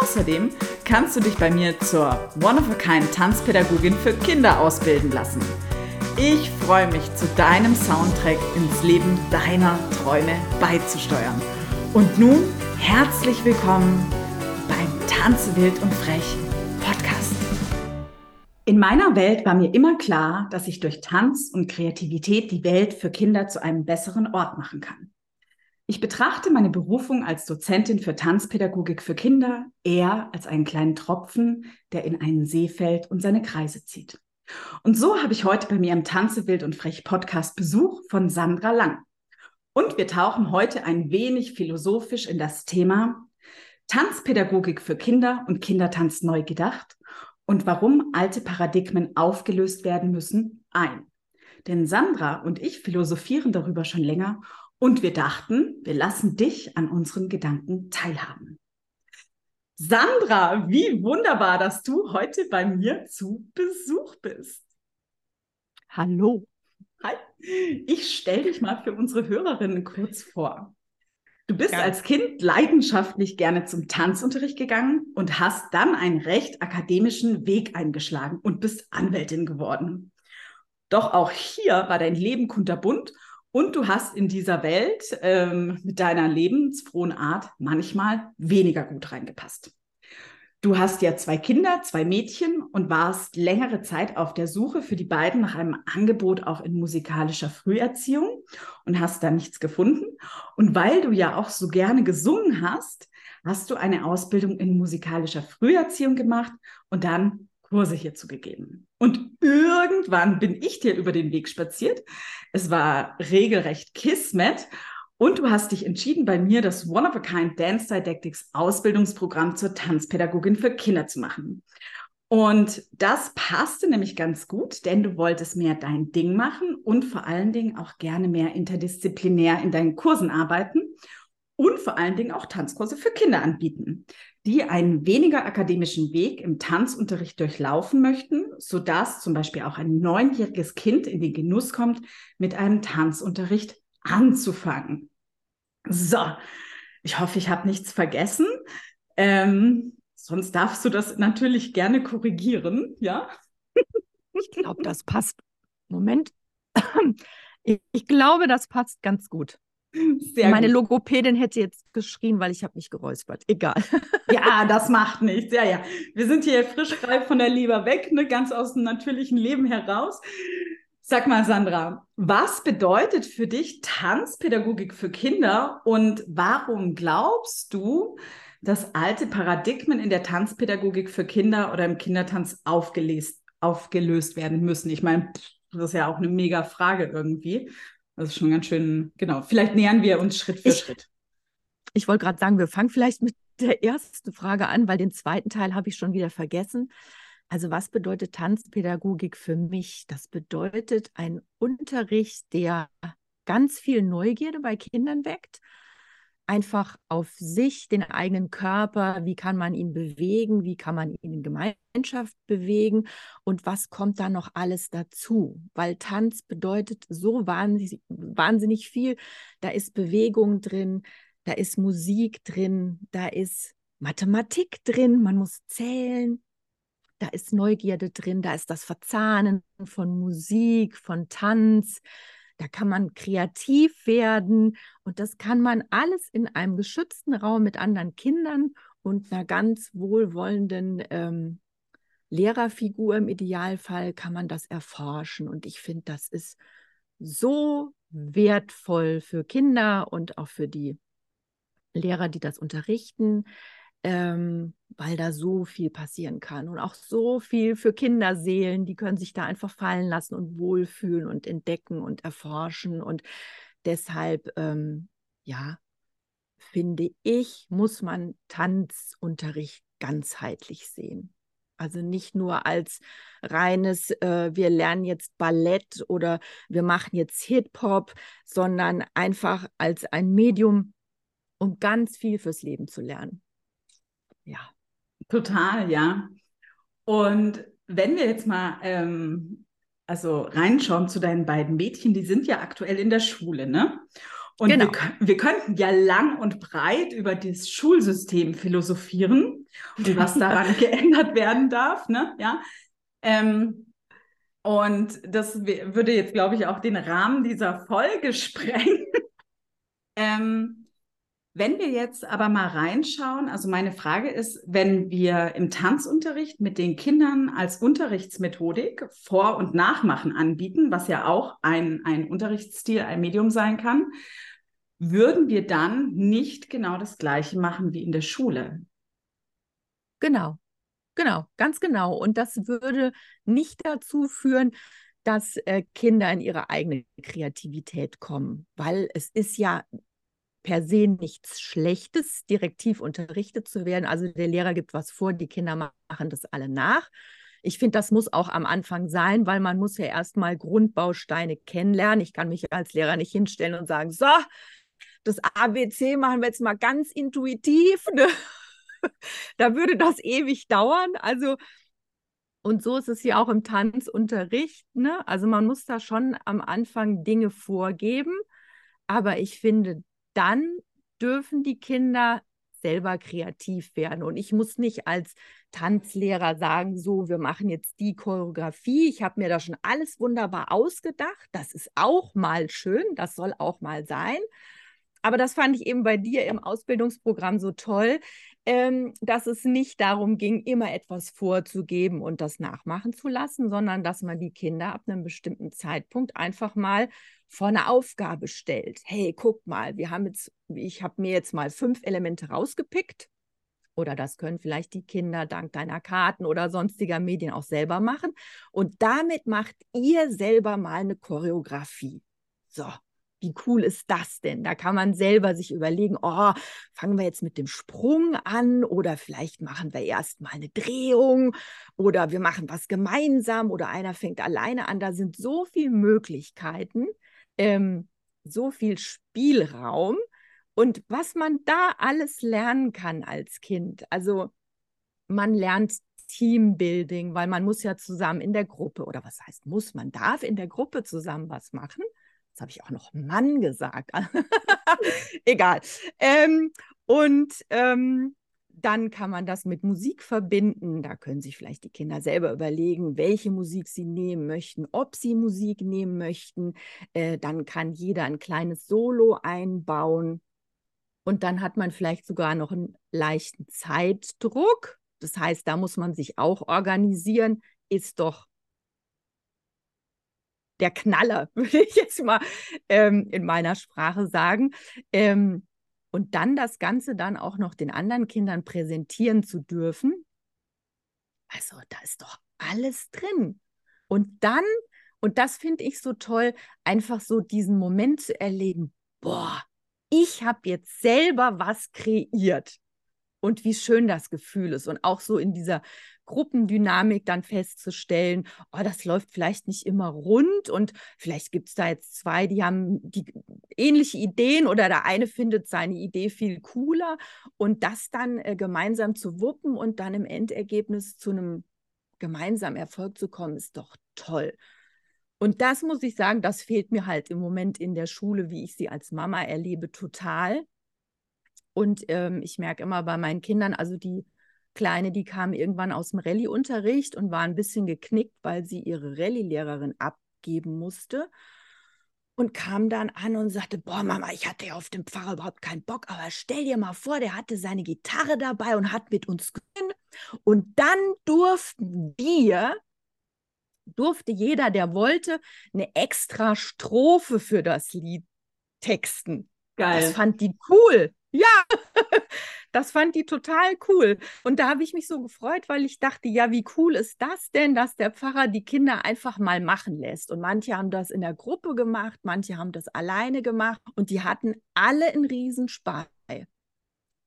Außerdem kannst du dich bei mir zur One-of-a-Kind Tanzpädagogin für Kinder ausbilden lassen. Ich freue mich, zu deinem Soundtrack ins Leben deiner Träume beizusteuern. Und nun herzlich willkommen beim Tanze wild und frech Podcast. In meiner Welt war mir immer klar, dass ich durch Tanz und Kreativität die Welt für Kinder zu einem besseren Ort machen kann. Ich betrachte meine Berufung als Dozentin für Tanzpädagogik für Kinder eher als einen kleinen Tropfen, der in einen See fällt und seine Kreise zieht. Und so habe ich heute bei mir im Tanze wild und frech Podcast Besuch von Sandra Lang. Und wir tauchen heute ein wenig philosophisch in das Thema Tanzpädagogik für Kinder und Kindertanz neu gedacht und warum alte Paradigmen aufgelöst werden müssen ein. Denn Sandra und ich philosophieren darüber schon länger und wir dachten, wir lassen dich an unseren Gedanken teilhaben. Sandra, wie wunderbar, dass du heute bei mir zu Besuch bist. Hallo. Hi. Ich stelle dich mal für unsere Hörerinnen kurz vor. Du bist ja. als Kind leidenschaftlich gerne zum Tanzunterricht gegangen und hast dann einen recht akademischen Weg eingeschlagen und bist Anwältin geworden. Doch auch hier war dein Leben kunterbunt und du hast in dieser Welt ähm, mit deiner lebensfrohen Art manchmal weniger gut reingepasst. Du hast ja zwei Kinder, zwei Mädchen und warst längere Zeit auf der Suche für die beiden nach einem Angebot auch in musikalischer Früherziehung und hast da nichts gefunden. Und weil du ja auch so gerne gesungen hast, hast du eine Ausbildung in musikalischer Früherziehung gemacht und dann Kurse hierzu gegeben. Und irgendwann bin ich dir über den Weg spaziert. Es war regelrecht Kismet. Und du hast dich entschieden, bei mir das One-of-a-Kind Dance Didactics Ausbildungsprogramm zur Tanzpädagogin für Kinder zu machen. Und das passte nämlich ganz gut, denn du wolltest mehr dein Ding machen und vor allen Dingen auch gerne mehr interdisziplinär in deinen Kursen arbeiten und vor allen Dingen auch Tanzkurse für Kinder anbieten, die einen weniger akademischen Weg im Tanzunterricht durchlaufen möchten, sodass zum Beispiel auch ein neunjähriges Kind in den Genuss kommt, mit einem Tanzunterricht anzufangen. So, ich hoffe, ich habe nichts vergessen. Ähm, sonst darfst du das natürlich gerne korrigieren, ja? Ich glaube, das passt. Moment. Ich, ich glaube, das passt ganz gut. Sehr Meine gut. Logopädin hätte jetzt geschrien, weil ich habe mich geräuspert. Egal. Ja, das macht nichts. Ja, ja. Wir sind hier frisch frei von der Leber weg, ne? ganz aus dem natürlichen Leben heraus. Sag mal, Sandra, was bedeutet für dich Tanzpädagogik für Kinder und warum glaubst du, dass alte Paradigmen in der Tanzpädagogik für Kinder oder im Kindertanz aufgelöst, aufgelöst werden müssen? Ich meine, das ist ja auch eine mega Frage irgendwie. Das ist schon ganz schön, genau. Vielleicht nähern wir uns Schritt für ich, Schritt. Ich wollte gerade sagen, wir fangen vielleicht mit der ersten Frage an, weil den zweiten Teil habe ich schon wieder vergessen. Also was bedeutet Tanzpädagogik für mich? Das bedeutet ein Unterricht, der ganz viel Neugierde bei Kindern weckt, einfach auf sich, den eigenen Körper, wie kann man ihn bewegen, wie kann man ihn in Gemeinschaft bewegen? Und was kommt da noch alles dazu? Weil Tanz bedeutet so wahnsinnig, wahnsinnig viel. Da ist Bewegung drin, da ist Musik drin, da ist Mathematik drin, man muss zählen, da ist Neugierde drin, da ist das Verzahnen von Musik, von Tanz, da kann man kreativ werden und das kann man alles in einem geschützten Raum mit anderen Kindern und einer ganz wohlwollenden ähm, Lehrerfigur im Idealfall kann man das erforschen. Und ich finde, das ist so wertvoll für Kinder und auch für die Lehrer, die das unterrichten, ähm, weil da so viel passieren kann und auch so viel für Kinderseelen, die können sich da einfach fallen lassen und wohlfühlen und entdecken und erforschen und deshalb, ähm, ja, finde ich, muss man Tanzunterricht ganzheitlich sehen. Also nicht nur als reines, äh, wir lernen jetzt Ballett oder wir machen jetzt Hip-Hop, sondern einfach als ein Medium, um ganz viel fürs Leben zu lernen. Ja. Total, ja. Und wenn wir jetzt mal ähm, also reinschauen zu deinen beiden Mädchen, die sind ja aktuell in der Schule, ne? Und genau. wir, wir, könnten ja lang und breit über das Schulsystem philosophieren und was daran geändert werden darf. Ne? Ja? Ähm, und das würde jetzt, glaube ich, auch den Rahmen dieser Folge sprengen. ähm, wenn wir jetzt aber mal reinschauen, also meine Frage ist, wenn wir im Tanzunterricht mit den Kindern als Unterrichtsmethodik Vor- und Nachmachen anbieten, was ja auch ein, ein Unterrichtsstil, ein Medium sein kann, würden wir dann nicht genau das Gleiche machen wie in der Schule. Genau, genau, ganz genau. Und das würde nicht dazu führen, dass äh, Kinder in ihre eigene Kreativität kommen, weil es ist ja per se nichts Schlechtes, direktiv unterrichtet zu werden. Also der Lehrer gibt was vor, die Kinder machen das alle nach. Ich finde, das muss auch am Anfang sein, weil man muss ja erstmal Grundbausteine kennenlernen. Ich kann mich als Lehrer nicht hinstellen und sagen, so, das ABC machen wir jetzt mal ganz intuitiv. Ne? da würde das ewig dauern. Also, und so ist es ja auch im Tanzunterricht. Ne? Also man muss da schon am Anfang Dinge vorgeben. Aber ich finde, dann dürfen die Kinder selber kreativ werden. Und ich muss nicht als Tanzlehrer sagen, so, wir machen jetzt die Choreografie. Ich habe mir da schon alles wunderbar ausgedacht. Das ist auch mal schön, das soll auch mal sein. Aber das fand ich eben bei dir im Ausbildungsprogramm so toll, ähm, dass es nicht darum ging, immer etwas vorzugeben und das nachmachen zu lassen, sondern dass man die Kinder ab einem bestimmten Zeitpunkt einfach mal vor eine Aufgabe stellt. Hey, guck mal, wir haben jetzt, ich habe mir jetzt mal fünf Elemente rausgepickt. Oder das können vielleicht die Kinder dank deiner Karten oder sonstiger Medien auch selber machen. Und damit macht ihr selber mal eine Choreografie. So, wie cool ist das denn? Da kann man selber sich überlegen, oh, fangen wir jetzt mit dem Sprung an oder vielleicht machen wir erst mal eine Drehung oder wir machen was gemeinsam oder einer fängt alleine an. Da sind so viele Möglichkeiten, ähm, so viel Spielraum und was man da alles lernen kann als Kind. Also man lernt Teambuilding, weil man muss ja zusammen in der Gruppe oder was heißt muss, man darf in der Gruppe zusammen was machen. Jetzt habe ich auch noch Mann gesagt. Egal. Ähm, und ähm, dann kann man das mit Musik verbinden. Da können sich vielleicht die Kinder selber überlegen, welche Musik sie nehmen möchten, ob sie Musik nehmen möchten. Äh, dann kann jeder ein kleines Solo einbauen. Und dann hat man vielleicht sogar noch einen leichten Zeitdruck. Das heißt, da muss man sich auch organisieren. Ist doch der Knaller, würde ich jetzt mal ähm, in meiner Sprache sagen. Ähm, und dann das Ganze dann auch noch den anderen Kindern präsentieren zu dürfen. Also da ist doch alles drin. Und dann, und das finde ich so toll, einfach so diesen Moment zu erleben, boah, ich habe jetzt selber was kreiert. Und wie schön das Gefühl ist. Und auch so in dieser Gruppendynamik dann festzustellen, oh, das läuft vielleicht nicht immer rund und vielleicht gibt es da jetzt zwei, die haben die ähnliche Ideen oder der eine findet seine Idee viel cooler und das dann äh, gemeinsam zu wuppen und dann im Endergebnis zu einem gemeinsamen Erfolg zu kommen, ist doch toll. Und das muss ich sagen, das fehlt mir halt im Moment in der Schule, wie ich sie als Mama erlebe, total. Und ähm, ich merke immer bei meinen Kindern, also die Kleine, die kam irgendwann aus dem Rallye-Unterricht und war ein bisschen geknickt, weil sie ihre Rallye-Lehrerin abgeben musste. Und kam dann an und sagte, boah, Mama, ich hatte ja auf den Pfarrer überhaupt keinen Bock, aber stell dir mal vor, der hatte seine Gitarre dabei und hat mit uns gesungen. Und dann durften wir, durfte jeder, der wollte, eine extra Strophe für das Lied texten. Geil. Das fand die cool. Ja, das fand die total cool. Und da habe ich mich so gefreut, weil ich dachte, ja, wie cool ist das denn, dass der Pfarrer die Kinder einfach mal machen lässt. Und manche haben das in der Gruppe gemacht, manche haben das alleine gemacht und die hatten alle einen Riesenspaß.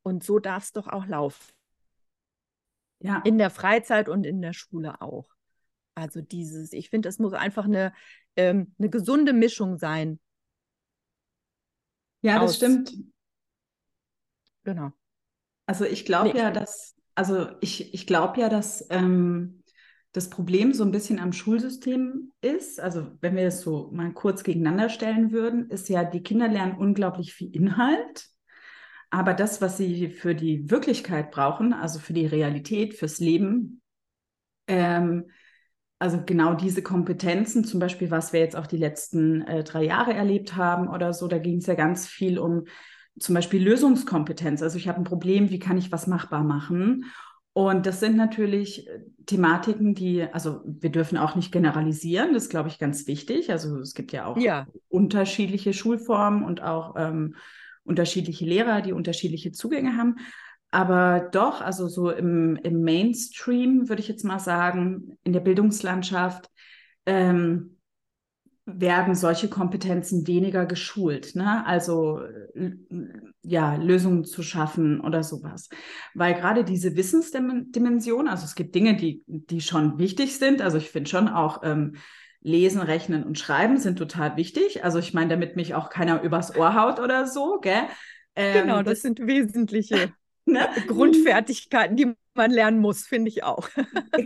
Und so darf es doch auch laufen. Ja. In der Freizeit und in der Schule auch. Also dieses, ich finde, es muss einfach eine, ähm, eine gesunde Mischung sein. Ja, das stimmt. Genau. Also ich glaube Nee, ja, dass, also ich, ich glaube ja, dass ähm, das Problem so ein bisschen am Schulsystem ist. Also wenn wir das so mal kurz gegeneinander stellen würden, ist ja, die Kinder lernen unglaublich viel Inhalt. Aber das, was sie für die Wirklichkeit brauchen, also für die Realität, fürs Leben, ähm, also genau diese Kompetenzen, zum Beispiel, was wir jetzt auch die letzten äh, drei Jahre erlebt haben oder so, da ging es ja ganz viel um zum Beispiel Lösungskompetenz. Also ich habe ein Problem, wie kann ich was machbar machen? Und das sind natürlich äh, Thematiken, die, also wir dürfen auch nicht generalisieren, das ist, glaube ich, ganz wichtig. Also es gibt ja auch Ja. unterschiedliche Schulformen und auch ähm, unterschiedliche Lehrer, die unterschiedliche Zugänge haben. Aber doch, also so im, im Mainstream würde ich jetzt mal sagen, in der Bildungslandschaft ähm, werden solche Kompetenzen weniger geschult. Ne? Also äh, ja, Lösungen zu schaffen oder sowas. Weil gerade diese Wissensdimension, also es gibt Dinge, die, die schon wichtig sind. Also ich finde schon auch ähm, Lesen, Rechnen und Schreiben sind total wichtig. Also ich meine, damit mich auch keiner übers Ohr haut oder so, gell? Ähm, Genau, das, sind wesentliche ne? Grundfertigkeiten, die man lernen muss, finde ich auch.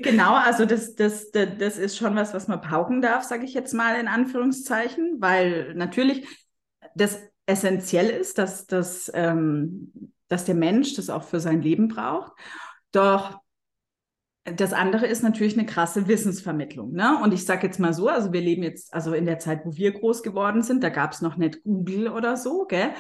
Genau, also das, das, das, das ist schon was, was man pauken darf, sage ich jetzt mal in Anführungszeichen, weil natürlich das essentiell ist, dass, dass, ähm, dass der Mensch das auch für sein Leben braucht. Doch das andere ist natürlich eine krasse Wissensvermittlung. Ne? Und ich sage jetzt mal so, also wir leben jetzt, also in der Zeit, wo wir groß geworden sind, da gab es noch nicht Google oder so, gell?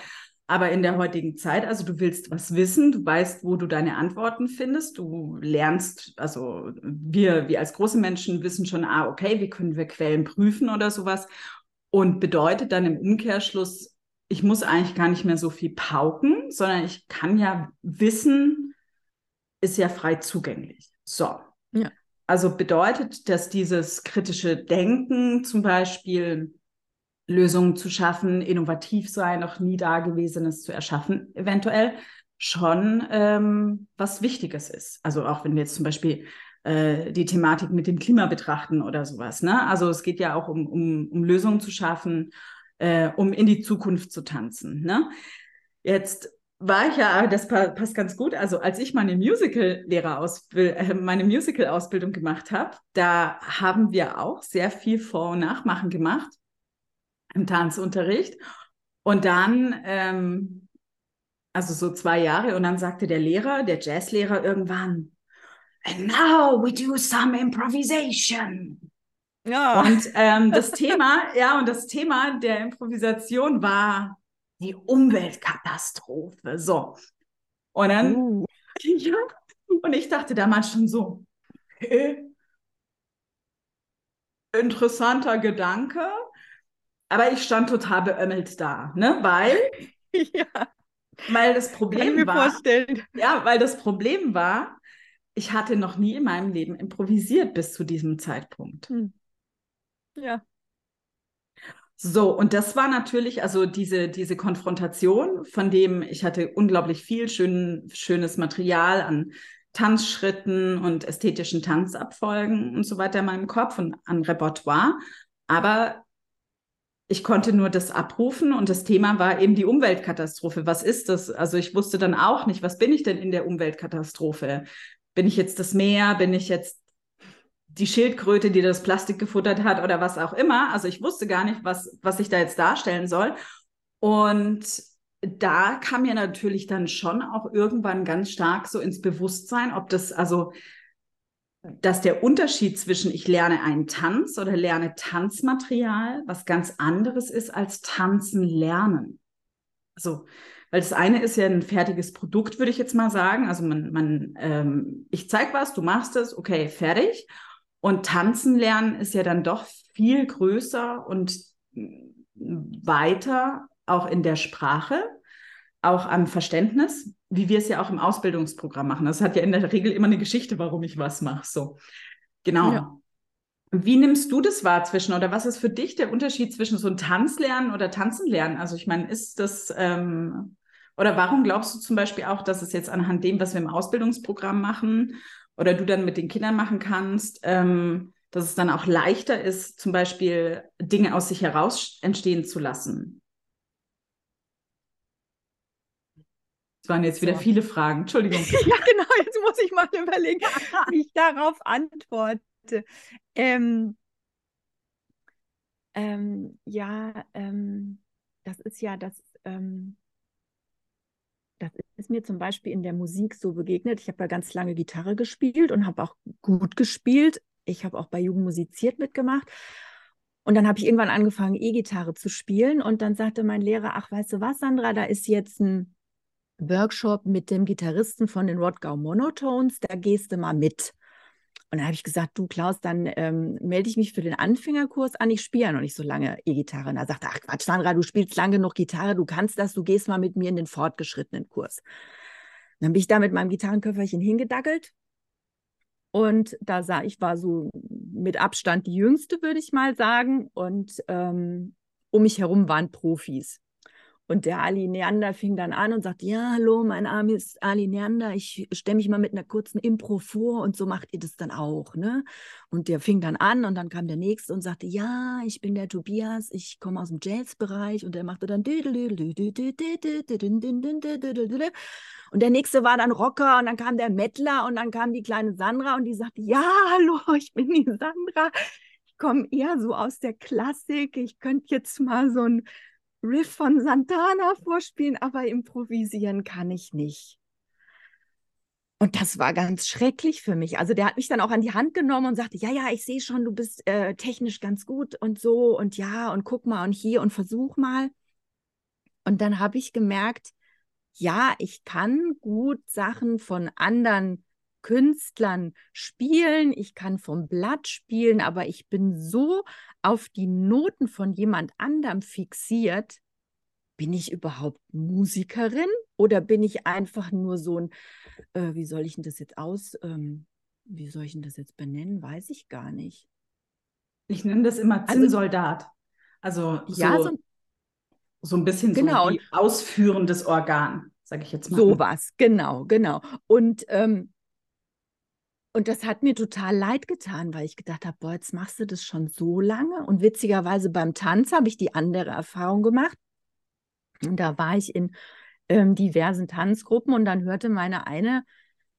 Aber in der heutigen Zeit, also du willst was wissen, du weißt, wo du deine Antworten findest, du lernst, also wir, wir als große Menschen wissen schon, ah, okay, wie können wir Quellen prüfen oder sowas. Und bedeutet dann im Umkehrschluss, ich muss eigentlich gar nicht mehr so viel pauken, sondern ich kann ja wissen, ist ja frei zugänglich. So. Ja. Also bedeutet, dass dieses kritische Denken zum Beispiel Lösungen zu schaffen, innovativ sein, noch nie Dagewesenes zu erschaffen, eventuell schon ähm, was Wichtiges ist. Also auch wenn wir jetzt zum Beispiel äh, die Thematik mit dem Klima betrachten oder sowas. Ne? Also es geht ja auch um, um, um Lösungen zu schaffen, äh, um in die Zukunft zu tanzen. Ne? Jetzt war ich ja, das pa passt ganz gut. Also als ich meine Musical-Lehrerausbildung, äh, meine Musical-Ausbildung gemacht habe, da haben wir auch sehr viel Vor- und Nachmachen gemacht im Tanzunterricht. Und dann, ähm, also so zwei Jahre, und dann sagte der Lehrer, der Jazzlehrer irgendwann, And now we do some improvisation. Ja. Und ähm, das Thema, ja, und das Thema der Improvisation war die Umweltkatastrophe. So. Und dann, Uh. ja, und ich dachte damals schon so, okay, interessanter Gedanke. Aber ich stand total beömmelt da, ne? Weil, ja, weil das Problem war, vorstellen. ja, weil das Problem war, ich hatte noch nie in meinem Leben improvisiert bis zu diesem Zeitpunkt. Hm. Ja. So, und das war natürlich, also diese, diese Konfrontation, von dem ich hatte unglaublich viel schön, schönes Material an Tanzschritten und ästhetischen Tanzabfolgen und so weiter in meinem Kopf und an Repertoire. Aber ich konnte nur das abrufen und das Thema war eben die Umweltkatastrophe. Was ist das? Also ich wusste dann auch nicht, was bin ich denn in der Umweltkatastrophe? Bin ich jetzt das Meer? Bin ich jetzt die Schildkröte, die das Plastik gefuttert hat oder was auch immer. Also ich wusste gar nicht, was, was ich da jetzt darstellen soll. Und da kam mir natürlich dann schon auch irgendwann ganz stark so ins Bewusstsein, ob das also, dass der Unterschied zwischen ich lerne einen Tanz oder lerne Tanzmaterial was ganz anderes ist als Tanzen lernen. Also, weil das eine ist ja ein fertiges Produkt, würde ich jetzt mal sagen. Also man, man, ähm, ich zeig was, du machst es, okay, fertig. Und tanzen lernen ist ja dann doch viel größer und weiter, auch in der Sprache, auch am Verständnis, wie wir es ja auch im Ausbildungsprogramm machen. Das hat ja in der Regel immer eine Geschichte, warum ich was mache. So, genau. Ja. Wie nimmst du das wahr zwischen oder was ist für dich der Unterschied zwischen so ein Tanzlernen oder Tanzen lernen? Also ich meine, ist das, ähm, Oder warum glaubst du zum Beispiel auch, dass es jetzt anhand dem, was wir im Ausbildungsprogramm machen oder du dann mit den Kindern machen kannst, ähm, dass es dann auch leichter ist, zum Beispiel Dinge aus sich heraus entstehen zu lassen? Das waren jetzt wieder so. viele Fragen. Entschuldigung. ja, genau. Jetzt muss ich mal überlegen, wie ich darauf antworte. Ähm, ähm, ja, ähm, das ist ja das. Ähm, das ist mir zum Beispiel in der Musik so begegnet. Ich habe ja ganz lange Gitarre gespielt und habe auch gut gespielt. Ich habe auch bei Jugend musiziert mitgemacht. Und dann habe ich irgendwann angefangen, E-Gitarre zu spielen. Und dann sagte mein Lehrer, ach, weißt du was, Sandra, da ist jetzt ein Workshop mit dem Gitarristen von den Rodgau Monotones, da gehst du mal mit. Und dann habe ich gesagt, du Klaus, dann ähm, melde ich mich für den Anfängerkurs an. Ich spiele ja noch nicht so lange E-Gitarre. Und er sagte, ach Quatsch, Sandra, du spielst lange genug Gitarre, du kannst das, du gehst mal mit mir in den fortgeschrittenen Kurs. Dann bin ich da mit meinem Gitarrenköfferchen hingedackelt. Und da sah ich, war so mit Abstand die jüngste, würde ich mal sagen. Und ähm, um mich herum waren Profis. Und der Ali Neander fing dann an und sagte, ja, hallo, mein Name ist Ali Neander, ich stelle mich mal mit einer kurzen Impro vor und so macht ihr das dann auch, ne? Und der fing dann an und dann kam der Nächste und sagte, ja, ich bin der Tobias, ich komme aus dem Jazzbereich und der machte dann und der Nächste war dann Rocker und dann kam der Mettler und dann kam die kleine Sandra und die sagte, ja, hallo, ich bin die Sandra, ich komme eher so aus der Klassik, ich könnte jetzt mal so ein Riff von Santana vorspielen, aber improvisieren kann ich nicht. Und das war ganz schrecklich für mich. Also der hat mich dann auch an die Hand genommen und sagte, ja, ja, ich sehe schon, du bist äh, technisch ganz gut und so und ja und guck mal und hier und versuch mal. Und dann habe ich gemerkt, ja, ich kann gut Sachen von anderen Künstlern spielen, ich kann vom Blatt spielen, aber ich bin so auf die Noten von jemand anderem fixiert. Bin ich überhaupt Musikerin oder bin ich einfach nur so ein, äh, wie soll ich denn das jetzt aus, ähm, wie soll ich denn das jetzt benennen? Weiß ich gar nicht. Ich nenne das immer also Zinnsoldat. Also, so, ja, so, so ein bisschen genau. so wie ausführendes Organ, sage ich jetzt mal. Sowas, genau, genau. Und ähm, und das hat mir total leid getan, weil ich gedacht habe, boah, jetzt machst du das schon so lange. Und witzigerweise beim Tanz habe ich die andere Erfahrung gemacht. Und da war ich in ähm, diversen Tanzgruppen und dann hörte meine eine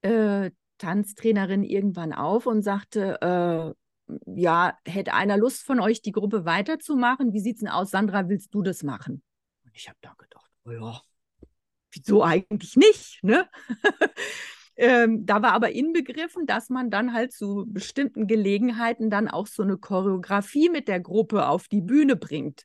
äh, Tanztrainerin irgendwann auf und sagte, äh, ja, hätte einer Lust von euch, die Gruppe weiterzumachen? Wie sieht es denn aus? Sandra, willst du das machen? Und ich habe da gedacht, oh ja, wieso eigentlich nicht? Ne? Ähm, da war aber inbegriffen, dass man dann halt zu bestimmten Gelegenheiten dann auch so eine Choreografie mit der Gruppe auf die Bühne bringt.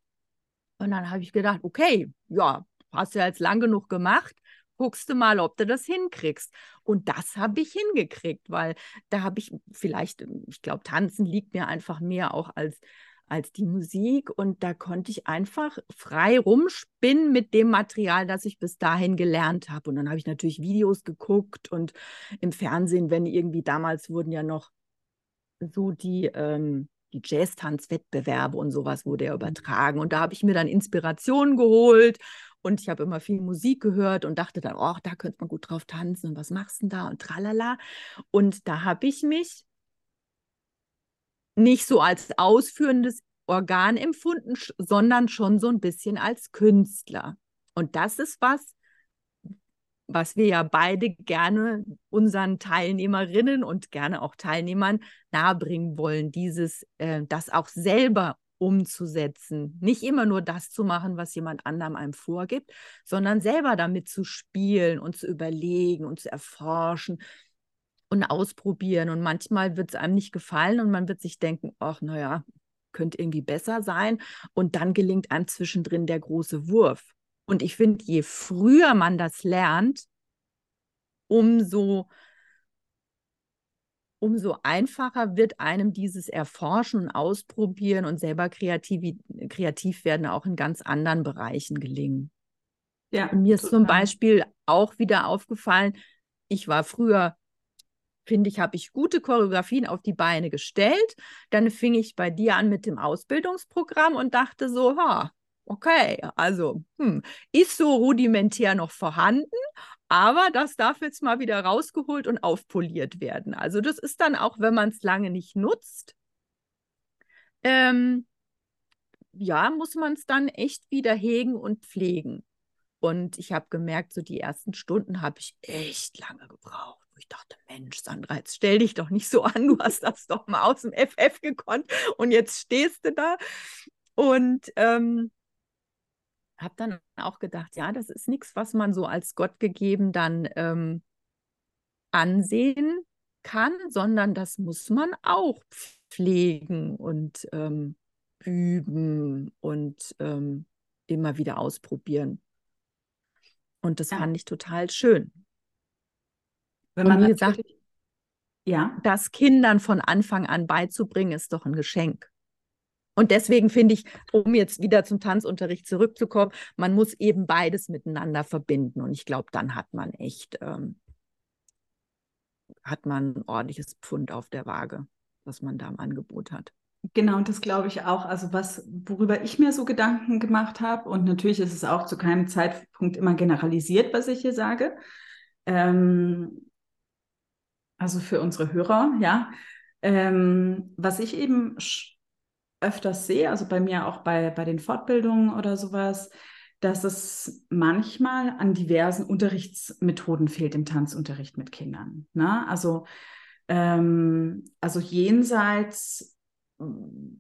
Und dann habe ich gedacht, okay, ja, hast du ja jetzt lang genug gemacht, guckst du mal, ob du das hinkriegst. Und das habe ich hingekriegt, weil da habe ich vielleicht, ich glaube, tanzen liegt mir einfach mehr auch als als die Musik und da konnte ich einfach frei rumspinnen mit dem Material, das ich bis dahin gelernt habe. Und dann habe ich natürlich Videos geguckt und im Fernsehen, wenn irgendwie damals wurden ja noch so die, ähm, die Jazz-Tanz-Wettbewerbe und sowas wurde ja mhm. übertragen. Und da habe ich mir dann Inspirationen geholt und ich habe immer viel Musik gehört und dachte dann, oh, da könnte man gut drauf tanzen und was machst du denn da und tralala. Und da habe ich mich nicht so als ausführendes Organ empfunden, sondern schon so ein bisschen als Künstler. Und das ist was, was wir ja beide gerne unseren Teilnehmerinnen und gerne auch Teilnehmern nahebringen wollen, dieses, äh, das auch selber umzusetzen. Nicht immer nur das zu machen, was jemand anderem einem vorgibt, sondern selber damit zu spielen und zu überlegen und zu erforschen und ausprobieren. Und manchmal wird es einem nicht gefallen und man wird sich denken, ach, naja, könnte irgendwie besser sein. Und dann gelingt einem zwischendrin der große Wurf. Und ich finde, je früher man das lernt, umso, umso einfacher wird einem dieses Erforschen und Ausprobieren und selber kreativ, kreativ werden auch in ganz anderen Bereichen gelingen. Ja, und mir ist zum Beispiel auch wieder aufgefallen, ich war früher finde ich, habe ich gute Choreografien auf die Beine gestellt. Dann fing ich bei dir an mit dem Ausbildungsprogramm und dachte so, ha, okay, also hm, ist so rudimentär noch vorhanden, aber das darf jetzt mal wieder rausgeholt und aufpoliert werden. Also das ist dann auch, wenn man es lange nicht nutzt, ähm, ja, muss man es dann echt wieder hegen und pflegen. Und ich habe gemerkt, so die ersten Stunden habe ich echt lange gebraucht. Ich dachte, Mensch, Sandra, jetzt stell dich doch nicht so an, du hast das doch mal aus dem FF gekonnt und jetzt stehst du da. Und ähm, habe dann auch gedacht, ja, das ist nichts, was man so als Gott gegeben dann ähm, ansehen kann, sondern das muss man auch pflegen und ähm, üben und ähm, immer wieder ausprobieren. Und das ja. fand ich total schön. Wenn man und wie gesagt, ja. das Kindern von Anfang an beizubringen, ist doch ein Geschenk. Und deswegen finde ich, um jetzt wieder zum Tanzunterricht zurückzukommen, man muss eben beides miteinander verbinden. Und ich glaube, dann hat man echt, ähm, hat man ein ordentliches Pfund auf der Waage, was man da im Angebot hat. Genau, und das glaube ich auch. Also was, worüber ich mir so Gedanken gemacht habe, und natürlich ist es auch zu keinem Zeitpunkt immer generalisiert, was ich hier sage. Ähm, also für unsere Hörer, ja. Ähm, was ich eben öfters sehe, also bei mir auch bei, bei den Fortbildungen oder sowas, dass es manchmal an diversen Unterrichtsmethoden fehlt im Tanzunterricht mit Kindern. Ne? Also, ähm, also jenseits,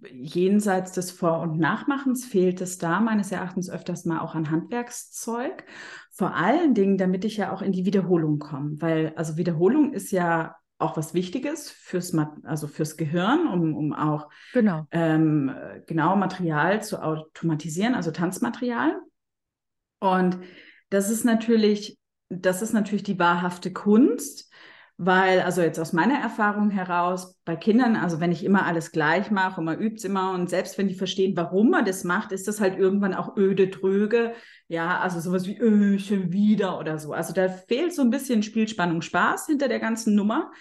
jenseits des Vor- und Nachmachens fehlt es da meines Erachtens öfters mal auch an Handwerkszeug. Vor allen Dingen, damit ich ja auch in die Wiederholung komme, weil also Wiederholung ist ja auch was Wichtiges fürs, also fürs Gehirn, um, um auch genau. Ähm, genau Material zu automatisieren, also Tanzmaterial. Und das ist natürlich, das ist natürlich die wahrhafte Kunst, weil, also jetzt aus meiner Erfahrung heraus, bei Kindern, also wenn ich immer alles gleich mache und man übt es immer und selbst wenn die verstehen, warum man das macht, ist das halt irgendwann auch öde, tröge. Ja, also sowas wie, öh, schon wieder oder so. Also da fehlt so ein bisschen Spielspannung, Spaß hinter der ganzen Nummer.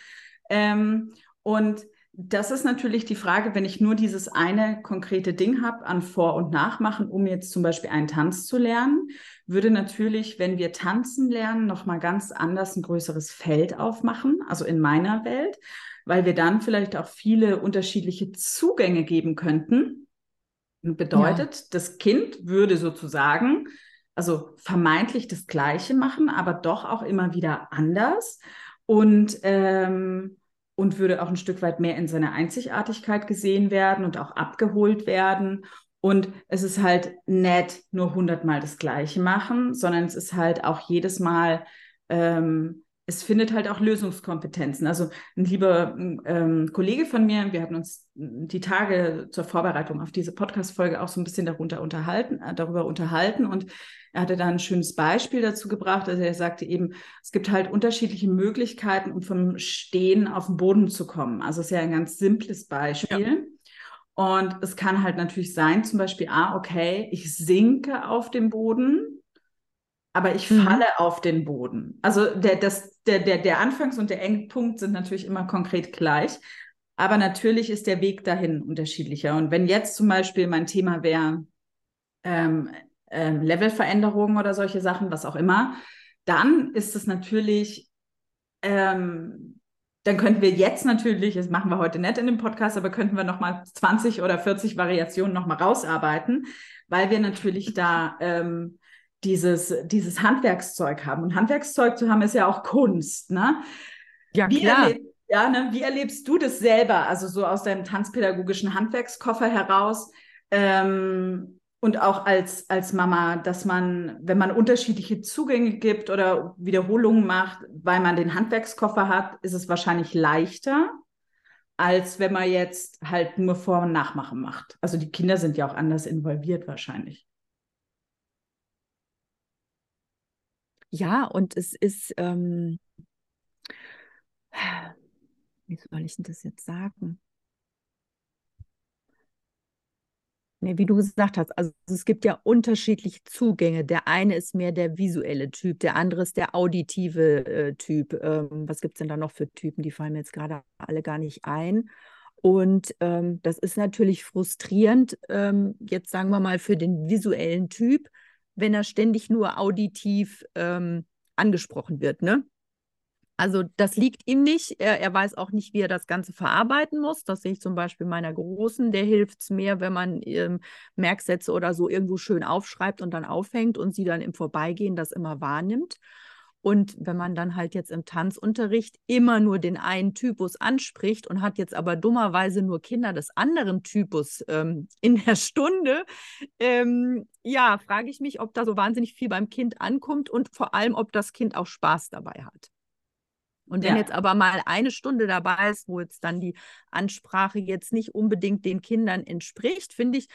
Ähm, und das ist natürlich die Frage, wenn ich nur dieses eine konkrete Ding habe an Vor- und Nachmachen, um jetzt zum Beispiel einen Tanz zu lernen, würde natürlich, wenn wir tanzen lernen, nochmal ganz anders ein größeres Feld aufmachen, also in meiner Welt, weil wir dann vielleicht auch viele unterschiedliche Zugänge geben könnten. Bedeutet, ja. das Kind würde sozusagen, also vermeintlich das Gleiche machen, aber doch auch immer wieder anders. Und ähm, und würde auch ein Stück weit mehr in seiner Einzigartigkeit gesehen werden und auch abgeholt werden. Und es ist halt nett, nur hundertmal das Gleiche machen, sondern es ist halt auch jedes Mal, ähm, es findet halt auch Lösungskompetenzen. Also ein lieber ähm, Kollege von mir, wir hatten uns die Tage zur Vorbereitung auf diese Podcast-Folge auch so ein bisschen darunter unterhalten, äh, darüber unterhalten und er hatte da ein schönes Beispiel dazu gebracht. Also er sagte eben, es gibt halt unterschiedliche Möglichkeiten, um vom Stehen auf den Boden zu kommen. Also es ist ja ein ganz simples Beispiel. Ja. Und es kann halt natürlich sein, zum Beispiel, ah, okay, ich sinke auf dem Boden, aber ich mhm. falle auf den Boden. Also der, das, der, der, der Anfangs- und der Endpunkt sind natürlich immer konkret gleich. Aber natürlich ist der Weg dahin unterschiedlicher. Und wenn jetzt zum Beispiel mein Thema wäre, ähm, ähm, Levelveränderungen oder solche Sachen, was auch immer, dann ist es natürlich, ähm, dann könnten wir jetzt natürlich, das machen wir heute nicht in dem Podcast, aber könnten wir nochmal 20 oder 40 Variationen nochmal rausarbeiten, weil wir natürlich da ähm, dieses, dieses Handwerkszeug haben. Und Handwerkszeug zu haben ist ja auch Kunst. Ne? Ja, wie klar. Erleb, ja, ne? Wie erlebst du das selber, also so aus deinem tanzpädagogischen Handwerkskoffer heraus? Ähm, und auch als, als Mama, dass man, wenn man unterschiedliche Zugänge gibt oder Wiederholungen macht, weil man den Handwerkskoffer hat, ist es wahrscheinlich leichter, als wenn man jetzt halt nur Vor- und Nachmachen macht. Also die Kinder sind ja auch anders involviert wahrscheinlich. Ja, und es ist, ähm, wie soll ich denn das jetzt sagen? Nee, wie du gesagt hast, also es gibt ja unterschiedliche Zugänge. Der eine ist mehr der visuelle Typ, der andere ist der auditive äh, Typ. Ähm, was gibt es denn da noch für Typen? Die fallen mir jetzt gerade alle gar nicht ein. Und ähm, das ist natürlich frustrierend, ähm, jetzt sagen wir mal für den visuellen Typ, wenn er ständig nur auditiv ähm, angesprochen wird. Ne? Also das liegt ihm nicht. Er, er, weiß auch nicht, wie er das Ganze verarbeiten muss. Das sehe ich zum Beispiel meiner Großen. Der hilft es mehr, wenn man ähm, Merksätze oder so irgendwo schön aufschreibt und dann aufhängt und sie dann im Vorbeigehen das immer wahrnimmt. Und wenn man dann halt jetzt im Tanzunterricht immer nur den einen Typus anspricht und hat jetzt aber dummerweise nur Kinder des anderen Typus ähm, in der Stunde, ähm, ja, frage ich mich, ob da so wahnsinnig viel beim Kind ankommt und vor allem, ob das Kind auch Spaß dabei hat. Und wenn ja. jetzt aber mal eine Stunde dabei ist, wo jetzt dann die Ansprache jetzt nicht unbedingt den Kindern entspricht, finde ich,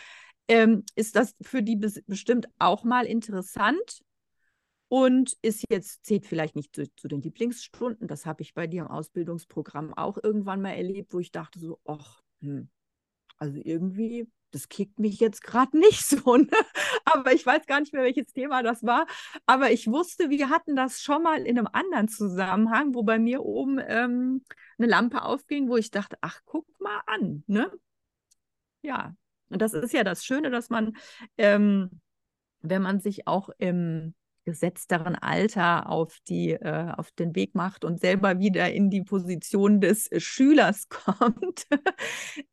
ähm, ist das für die bestimmt auch mal interessant und ist jetzt, zählt vielleicht nicht zu, zu den Lieblingsstunden. Das habe ich bei dir im Ausbildungsprogramm auch irgendwann mal erlebt, wo ich dachte so, ach, hm, also irgendwie das kickt mich jetzt gerade nicht so. Ne? Aber ich weiß gar nicht mehr, welches Thema das war. Aber ich wusste, wir hatten das schon mal in einem anderen Zusammenhang, wo bei mir oben ähm, eine Lampe aufging, wo ich dachte, ach, guck mal an. Ne? Ja, und das ist ja das Schöne, dass man, ähm, wenn man sich auch im gesetzteren Alter auf, die, äh, auf den Weg macht und selber wieder in die Position des Schülers kommt,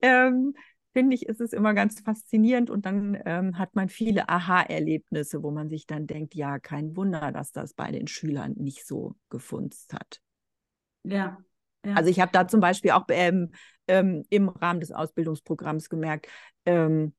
ähm, finde ich, ist es immer ganz faszinierend und dann ähm, hat man viele Aha-Erlebnisse, wo man sich dann denkt, ja, kein Wunder, dass das bei den Schülern nicht so gefunzt hat. Ja. ja. Also ich habe da zum Beispiel auch ähm, ähm, im Rahmen des Ausbildungsprogramms gemerkt, ähm,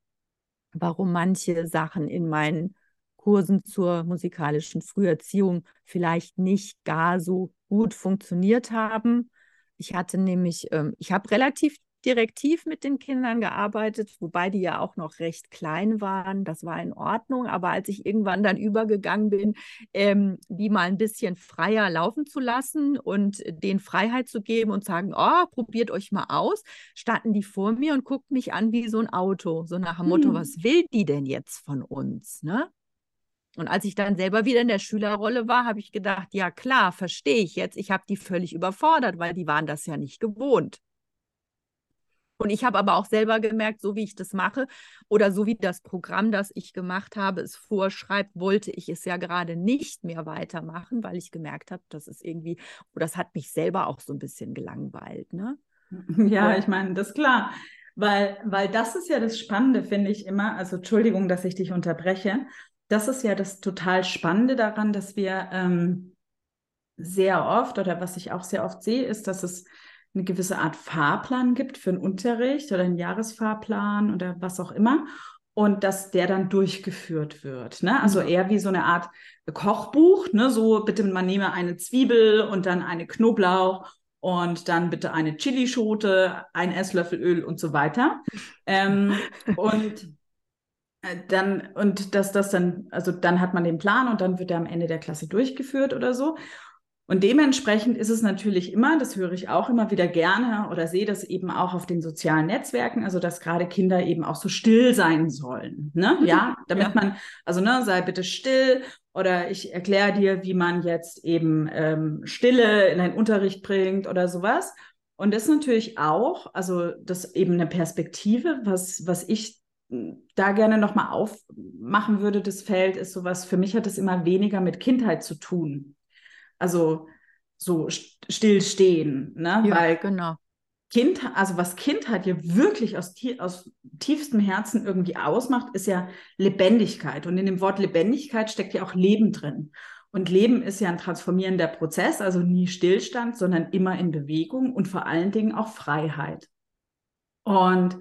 warum manche Sachen in meinen Kursen zur musikalischen Früherziehung vielleicht nicht gar so gut funktioniert haben. Ich hatte nämlich, ähm, ich habe relativ direktiv mit den Kindern gearbeitet, wobei die ja auch noch recht klein waren. Das war in Ordnung. Aber als ich irgendwann dann übergegangen bin, ähm, die mal ein bisschen freier laufen zu lassen und denen Freiheit zu geben und sagen, oh, probiert euch mal aus, standen die vor mir und guckten mich an wie so ein Auto. So nach dem Motto, hm. was will die denn jetzt von uns? Ne? Und als ich dann selber wieder in der Schülerrolle war, habe ich gedacht, ja klar, verstehe ich jetzt. Ich habe die völlig überfordert, weil die waren das ja nicht gewohnt. Und ich habe aber auch selber gemerkt, so wie ich das mache oder so wie das Programm, das ich gemacht habe, es vorschreibt, wollte ich es ja gerade nicht mehr weitermachen, weil ich gemerkt habe, das ist irgendwie, oder das hat mich selber auch so ein bisschen gelangweilt. Ne? Ja, ich meine, das ist klar. Weil, weil das ist ja das Spannende, finde ich immer. Also Entschuldigung, dass ich dich unterbreche. Das ist ja das total Spannende daran, dass wir ähm, sehr oft oder was ich auch sehr oft sehe, ist, dass es eine gewisse Art Fahrplan gibt für einen Unterricht oder einen Jahresfahrplan oder was auch immer und dass der dann durchgeführt wird. Ne? Also eher wie so eine Art Kochbuch, ne? so bitte man nehme eine Zwiebel und dann eine Knoblauch und dann bitte eine Chilischote, ein Esslöffel Öl und so weiter. ähm, und äh, dann und dass das dann, also dann hat man den Plan und dann wird er am Ende der Klasse durchgeführt oder so. Und dementsprechend ist es natürlich immer, das höre ich auch immer wieder gerne oder sehe das eben auch auf den sozialen Netzwerken, also dass gerade Kinder eben auch so still sein sollen. Ne? Ja, damit ja. man, also ne, sei bitte still oder ich erkläre dir, wie man jetzt eben ähm, Stille in einen Unterricht bringt oder sowas. Und das ist natürlich auch, also das eben eine Perspektive, was, was ich hm, da gerne nochmal aufmachen würde, das Feld ist sowas, für mich hat es immer weniger mit Kindheit zu tun also so stillstehen, ne? Ja, Weil genau. Kind, also was Kindheit ja wirklich aus, aus tiefstem Herzen irgendwie ausmacht, ist ja Lebendigkeit. Und in dem Wort Lebendigkeit steckt ja auch Leben drin. Und Leben ist ja ein transformierender Prozess, also nie Stillstand, sondern immer in Bewegung und vor allen Dingen auch Freiheit. Und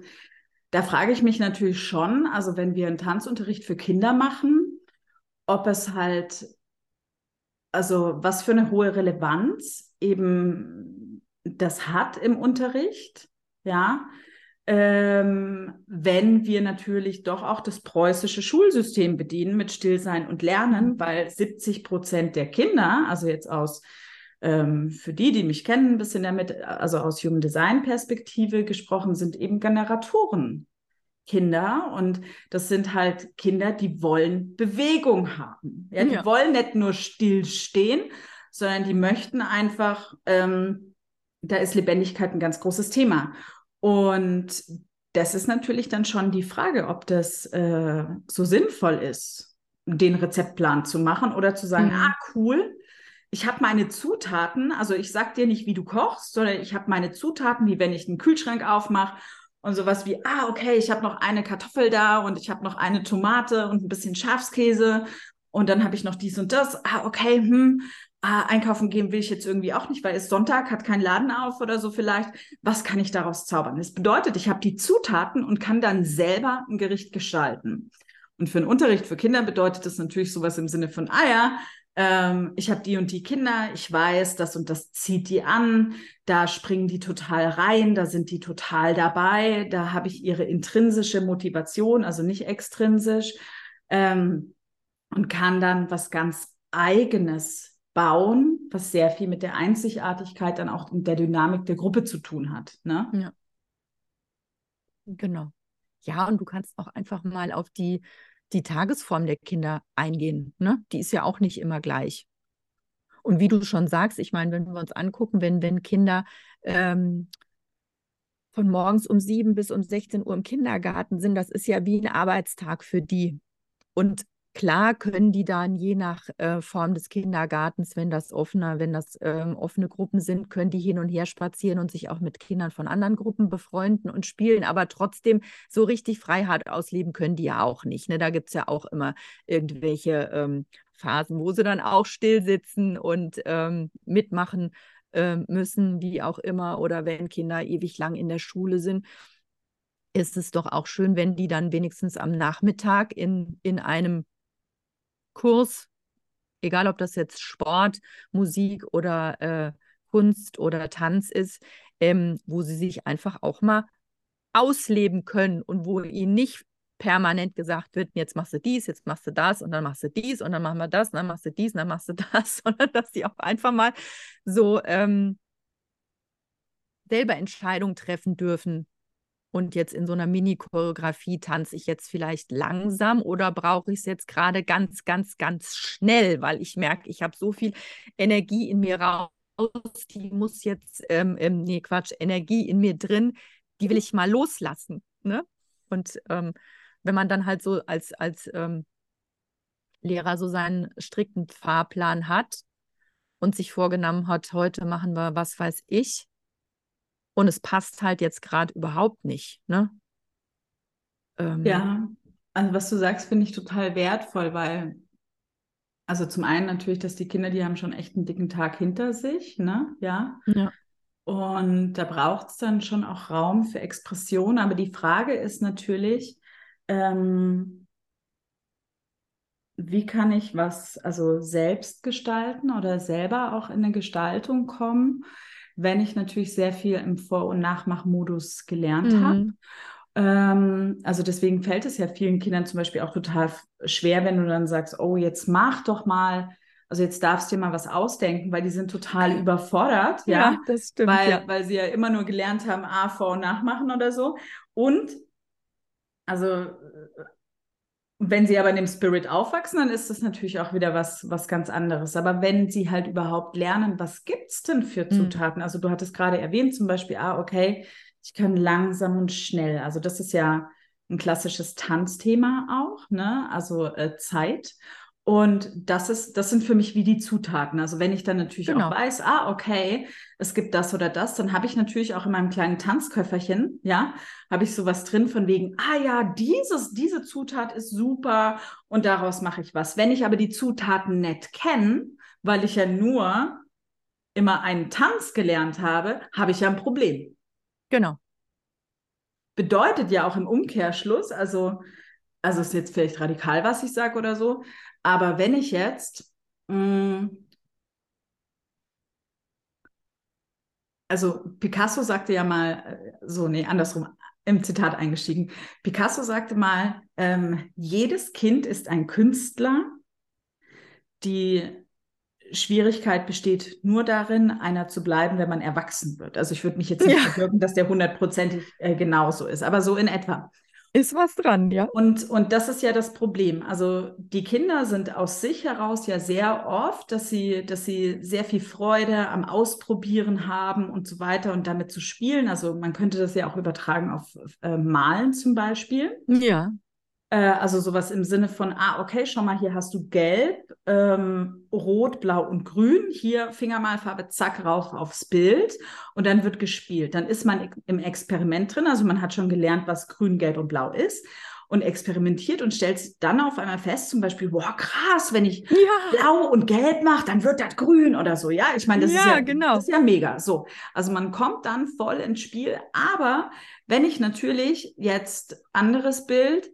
da frage ich mich natürlich schon, also wenn wir einen Tanzunterricht für Kinder machen, ob es halt also was für eine hohe Relevanz eben das hat im Unterricht, ja, ähm, wenn wir natürlich doch auch das preußische Schulsystem bedienen mit Stillsein und Lernen, weil 70 Prozent der Kinder, also jetzt aus ähm, für die, die mich kennen, ein bisschen damit, also aus Human Design Perspektive gesprochen, sind eben Generatoren. Kinder und das sind halt Kinder, die wollen Bewegung haben. Ja, die ja. wollen nicht nur stillstehen, sondern die möchten einfach, ähm, da ist Lebendigkeit ein ganz großes Thema. Und das ist natürlich dann schon die Frage, ob das äh, so sinnvoll ist, den Rezeptplan zu machen oder zu sagen, mhm. ah, cool, ich habe meine Zutaten, also ich sag dir nicht, wie du kochst, sondern ich habe meine Zutaten, wie wenn ich einen Kühlschrank aufmache und sowas wie, ah, okay, ich habe noch eine Kartoffel da und ich habe noch eine Tomate und ein bisschen Schafskäse und dann habe ich noch dies und das. Ah, okay, hm, ah, einkaufen gehen will ich jetzt irgendwie auch nicht, weil es Sonntag, hat kein Laden auf oder so vielleicht. Was kann ich daraus zaubern? Das bedeutet, ich habe die Zutaten und kann dann selber ein Gericht gestalten. Und für einen Unterricht für Kinder bedeutet das natürlich sowas im Sinne von, ah ja, ähm, ich habe die und die Kinder, ich weiß, das und das zieht die an, da springen die total rein, da sind die total dabei, da habe ich ihre intrinsische Motivation, also nicht extrinsisch, ähm, und kann dann was ganz eigenes bauen, was sehr viel mit der Einzigartigkeit dann auch mit der Dynamik der Gruppe zu tun hat. Ne? Ja. Genau. Ja, und du kannst auch einfach mal auf die die Tagesform der Kinder eingehen. Ne? Die ist ja auch nicht immer gleich. Und wie du schon sagst, ich meine, wenn wir uns angucken, wenn, wenn Kinder ähm, von morgens um sieben bis um 16 Uhr im Kindergarten sind, das ist ja wie ein Arbeitstag für die. Und Klar können die dann je nach äh, Form des Kindergartens, wenn das offener, wenn das ähm, offene Gruppen sind, können die hin und her spazieren und sich auch mit Kindern von anderen Gruppen befreunden und spielen, aber trotzdem so richtig Freiheit ausleben können die ja auch nicht. Ne? Da gibt es ja auch immer irgendwelche ähm, Phasen, wo sie dann auch still sitzen und ähm, mitmachen äh, müssen, wie auch immer, oder wenn Kinder ewig lang in der Schule sind ist es doch auch schön, wenn die dann wenigstens am Nachmittag in, in einem Kurs, egal ob das jetzt Sport, Musik oder äh, Kunst oder Tanz ist, ähm, wo sie sich einfach auch mal ausleben können und wo ihnen nicht permanent gesagt wird, jetzt machst du dies, jetzt machst du das und dann machst du dies und dann machen wir das und dann machst du dies und dann machst du das, sondern dass sie auch einfach mal so ähm, selber Entscheidungen treffen dürfen, und jetzt in so einer Mini-Choreografie tanze ich jetzt vielleicht langsam oder brauche ich es jetzt gerade ganz, ganz, ganz schnell, weil ich merke, ich habe so viel Energie in mir raus, die muss jetzt, ähm, ähm, nee, Quatsch, Energie in mir drin, die will ich mal loslassen. Ne? Und ähm, wenn man dann halt so als, als ähm, Lehrer so seinen strikten Fahrplan hat und sich vorgenommen hat, heute machen wir, was weiß ich, und es passt halt jetzt gerade überhaupt nicht. Ne? Ähm, ja, also was du sagst, finde ich total wertvoll, weil, also zum einen natürlich, dass die Kinder, die haben schon echt einen dicken Tag hinter sich, ne? Ja. ja. Und da braucht es dann schon auch Raum für Expression. Aber die Frage ist natürlich, ähm, wie kann ich was also selbst gestalten oder selber auch in eine Gestaltung kommen, wenn ich natürlich sehr viel im Vor- und Nachmachmodus gelernt mhm. habe. Ähm, also deswegen fällt es ja vielen Kindern zum Beispiel auch total schwer, wenn du dann sagst, oh, jetzt mach doch mal, also jetzt darfst du dir mal was ausdenken, weil die sind total überfordert, ja, ja das stimmt, weil, ja. weil sie ja immer nur gelernt haben, A, Vor- und Nachmachen oder so. Und also wenn sie aber in dem Spirit aufwachsen, dann ist das natürlich auch wieder was, was ganz anderes. Aber wenn sie halt überhaupt lernen, was gibt es denn für hm. Zutaten? Mhm. Also du hattest gerade erwähnt, zum Beispiel, ah, okay, ich kann langsam und schnell. Also das ist ja ein klassisches Tanzthema auch, ne? Also äh, Zeit. Und das ist, das sind für mich wie die Zutaten. Also wenn ich dann natürlich genau. auch weiß, ah, okay, es gibt das oder das, dann habe ich natürlich auch in meinem kleinen Tanzköfferchen, ja, habe ich sowas drin von wegen, ah ja, dieses, diese Zutat ist super und daraus mache ich was. Wenn ich aber die Zutaten nicht kenne, weil ich ja nur immer einen Tanz gelernt habe, habe ich ja ein Problem. Genau. Bedeutet ja auch im Umkehrschluss, also, also ist jetzt vielleicht radikal, was ich sage oder so, aber wenn ich jetzt, mh, mm, also Picasso sagte ja mal, äh, so, nee, andersrum, im Zitat eingestiegen. Picasso sagte mal, ähm, jedes Kind ist ein Künstler. Die Schwierigkeit besteht nur darin, einer zu bleiben, wenn man erwachsen wird. Also ich würde mich jetzt nicht ja. bewirken, dass der hundertprozentig äh, genauso ist, aber so in etwa. Ist was dran, ja. Und, und das ist ja das Problem. Also die Kinder sind aus sich heraus ja sehr oft, dass sie, dass sie sehr viel Freude am Ausprobieren haben und so weiter und damit zu spielen. Also man könnte das ja auch übertragen auf äh, Malen zum Beispiel. Ja. Äh, also sowas im Sinne von, ah, okay, schau mal, hier hast du gelb, ähm, rot, blau und grün. Hier Fingermalfarbe, zack, rauf aufs Bild und dann wird gespielt. Dann ist man im Experiment drin, also man hat schon gelernt, was grün, gelb und blau ist und experimentiert und stellt dann auf einmal fest, zum Beispiel, boah, krass, wenn ich ja. blau und gelb mache, dann wird das grün oder so. Ja, ich meine, das, ja, ist ja, genau. das ist ja mega. So, also man kommt dann voll ins Spiel. Aber wenn ich natürlich jetzt anderes Bild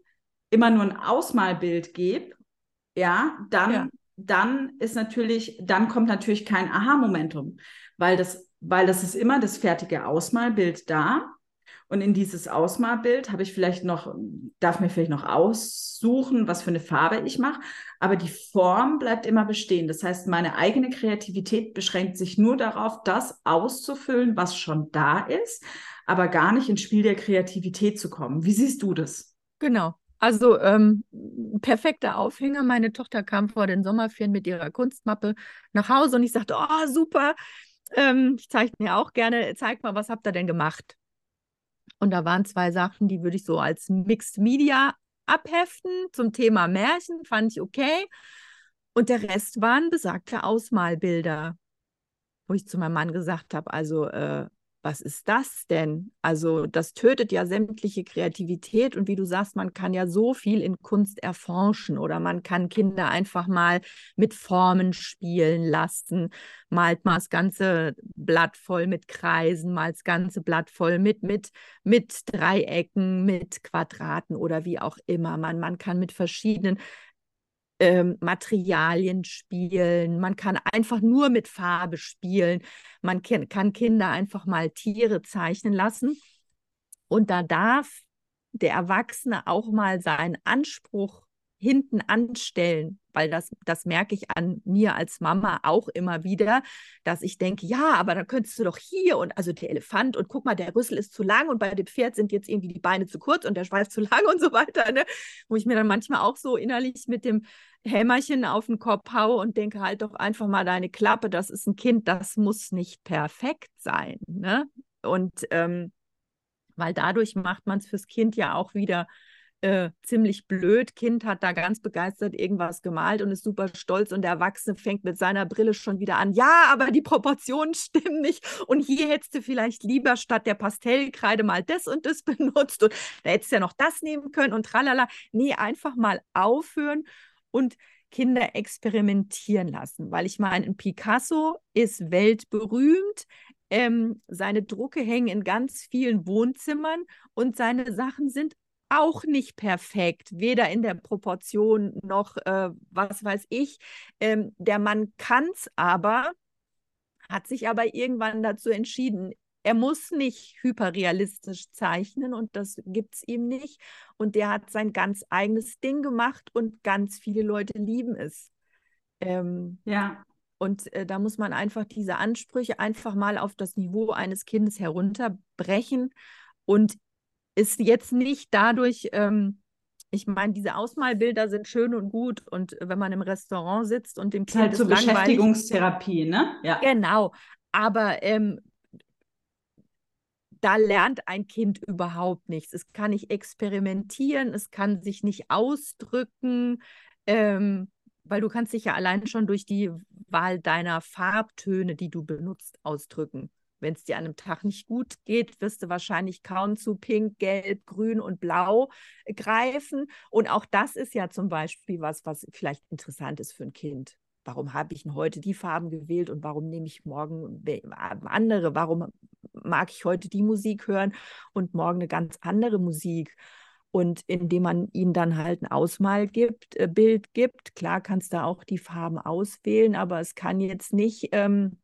immer nur ein Ausmalbild gebe, ja, dann, ja. dann ist natürlich, dann kommt natürlich kein Aha-Momentum, weil das, weil das ist immer das fertige Ausmalbild da. Und in dieses Ausmalbild habe ich vielleicht noch, darf mir vielleicht noch aussuchen, was für eine Farbe ich mache, aber die Form bleibt immer bestehen. Das heißt, meine eigene Kreativität beschränkt sich nur darauf, das auszufüllen, was schon da ist, aber gar nicht ins Spiel der Kreativität zu kommen. Wie siehst du das? Genau. Also ähm, perfekter Aufhänger. Meine Tochter kam vor den Sommerferien mit ihrer Kunstmappe nach Hause und ich sagte, oh super, ähm, ich zeichne ja auch gerne, zeig mal, was habt ihr denn gemacht? Und da waren zwei Sachen, die würde ich so als Mixed Media abheften zum Thema Märchen, fand ich okay. Und der Rest waren besagte Ausmalbilder, wo ich zu meinem Mann gesagt habe, also äh, was ist das denn? Also das tötet ja sämtliche Kreativität und wie du sagst, man kann ja so viel in Kunst erforschen oder man kann Kinder einfach mal mit Formen spielen lassen, malt mal das ganze Blatt voll mit Kreisen, mal das ganze Blatt voll mit, mit, mit Dreiecken, mit Quadraten oder wie auch immer. Man, man kann mit verschiedenen ähm, Materialien spielen, man kann einfach nur mit Farbe spielen, man kann Kinder einfach mal Tiere zeichnen lassen. Und da darf der Erwachsene auch mal seinen Anspruch hinten anstellen, weil das, das merke ich an mir als Mama auch immer wieder, dass ich denke, ja, aber dann könntest du doch hier und also der Elefant und guck mal, der Rüssel ist zu lang und bei dem Pferd sind jetzt irgendwie die Beine zu kurz und der Schweif zu lang und so weiter, ne? wo ich mir dann manchmal auch so innerlich mit dem Hämmerchen auf den Kopf haue und denke halt doch einfach mal deine Klappe, das ist ein Kind, das muss nicht perfekt sein, ne? Und ähm, weil dadurch macht man es fürs Kind ja auch wieder äh, ziemlich blöd. Kind hat da ganz begeistert irgendwas gemalt und ist super stolz und der Erwachsene fängt mit seiner Brille schon wieder an. Ja, aber die Proportionen stimmen nicht und hier hättest du vielleicht lieber statt der Pastellkreide mal das und das benutzt und da hättest du ja noch das nehmen können und tralala. Nee, einfach mal aufhören und Kinder experimentieren lassen, weil ich meine, ein Picasso ist weltberühmt. Ähm, seine Drucke hängen in ganz vielen Wohnzimmern und seine Sachen sind auch nicht perfekt, weder in der Proportion noch äh, was weiß ich. Ähm, der Mann kann es aber, hat sich aber irgendwann dazu entschieden, er muss nicht hyperrealistisch zeichnen und das gibt es ihm nicht. Und der hat sein ganz eigenes Ding gemacht und ganz viele Leute lieben es. Ähm, ja. Und äh, da muss man einfach diese Ansprüche einfach mal auf das Niveau eines Kindes herunterbrechen und ist jetzt nicht dadurch, ähm, ich meine, diese Ausmalbilder sind schön und gut und wenn man im Restaurant sitzt und dem Kind halt so Beschäftigungstherapie, ne? Ja. Genau. Aber ähm, da lernt ein Kind überhaupt nichts. Es kann nicht experimentieren, es kann sich nicht ausdrücken, ähm, weil du kannst dich ja allein schon durch die Wahl deiner Farbtöne, die du benutzt, ausdrücken. Wenn es dir an einem Tag nicht gut geht, wirst du wahrscheinlich kaum zu Pink, Gelb, Grün und Blau greifen. Und auch das ist ja zum Beispiel was, was vielleicht interessant ist für ein Kind. Warum habe ich denn heute die Farben gewählt und warum nehme ich morgen andere? Warum mag ich heute die Musik hören und morgen eine ganz andere Musik? Und indem man ihnen dann halt ein Ausmalbild gibt, äh, Bild gibt, klar kannst du auch die Farben auswählen, aber es kann jetzt nicht ähm,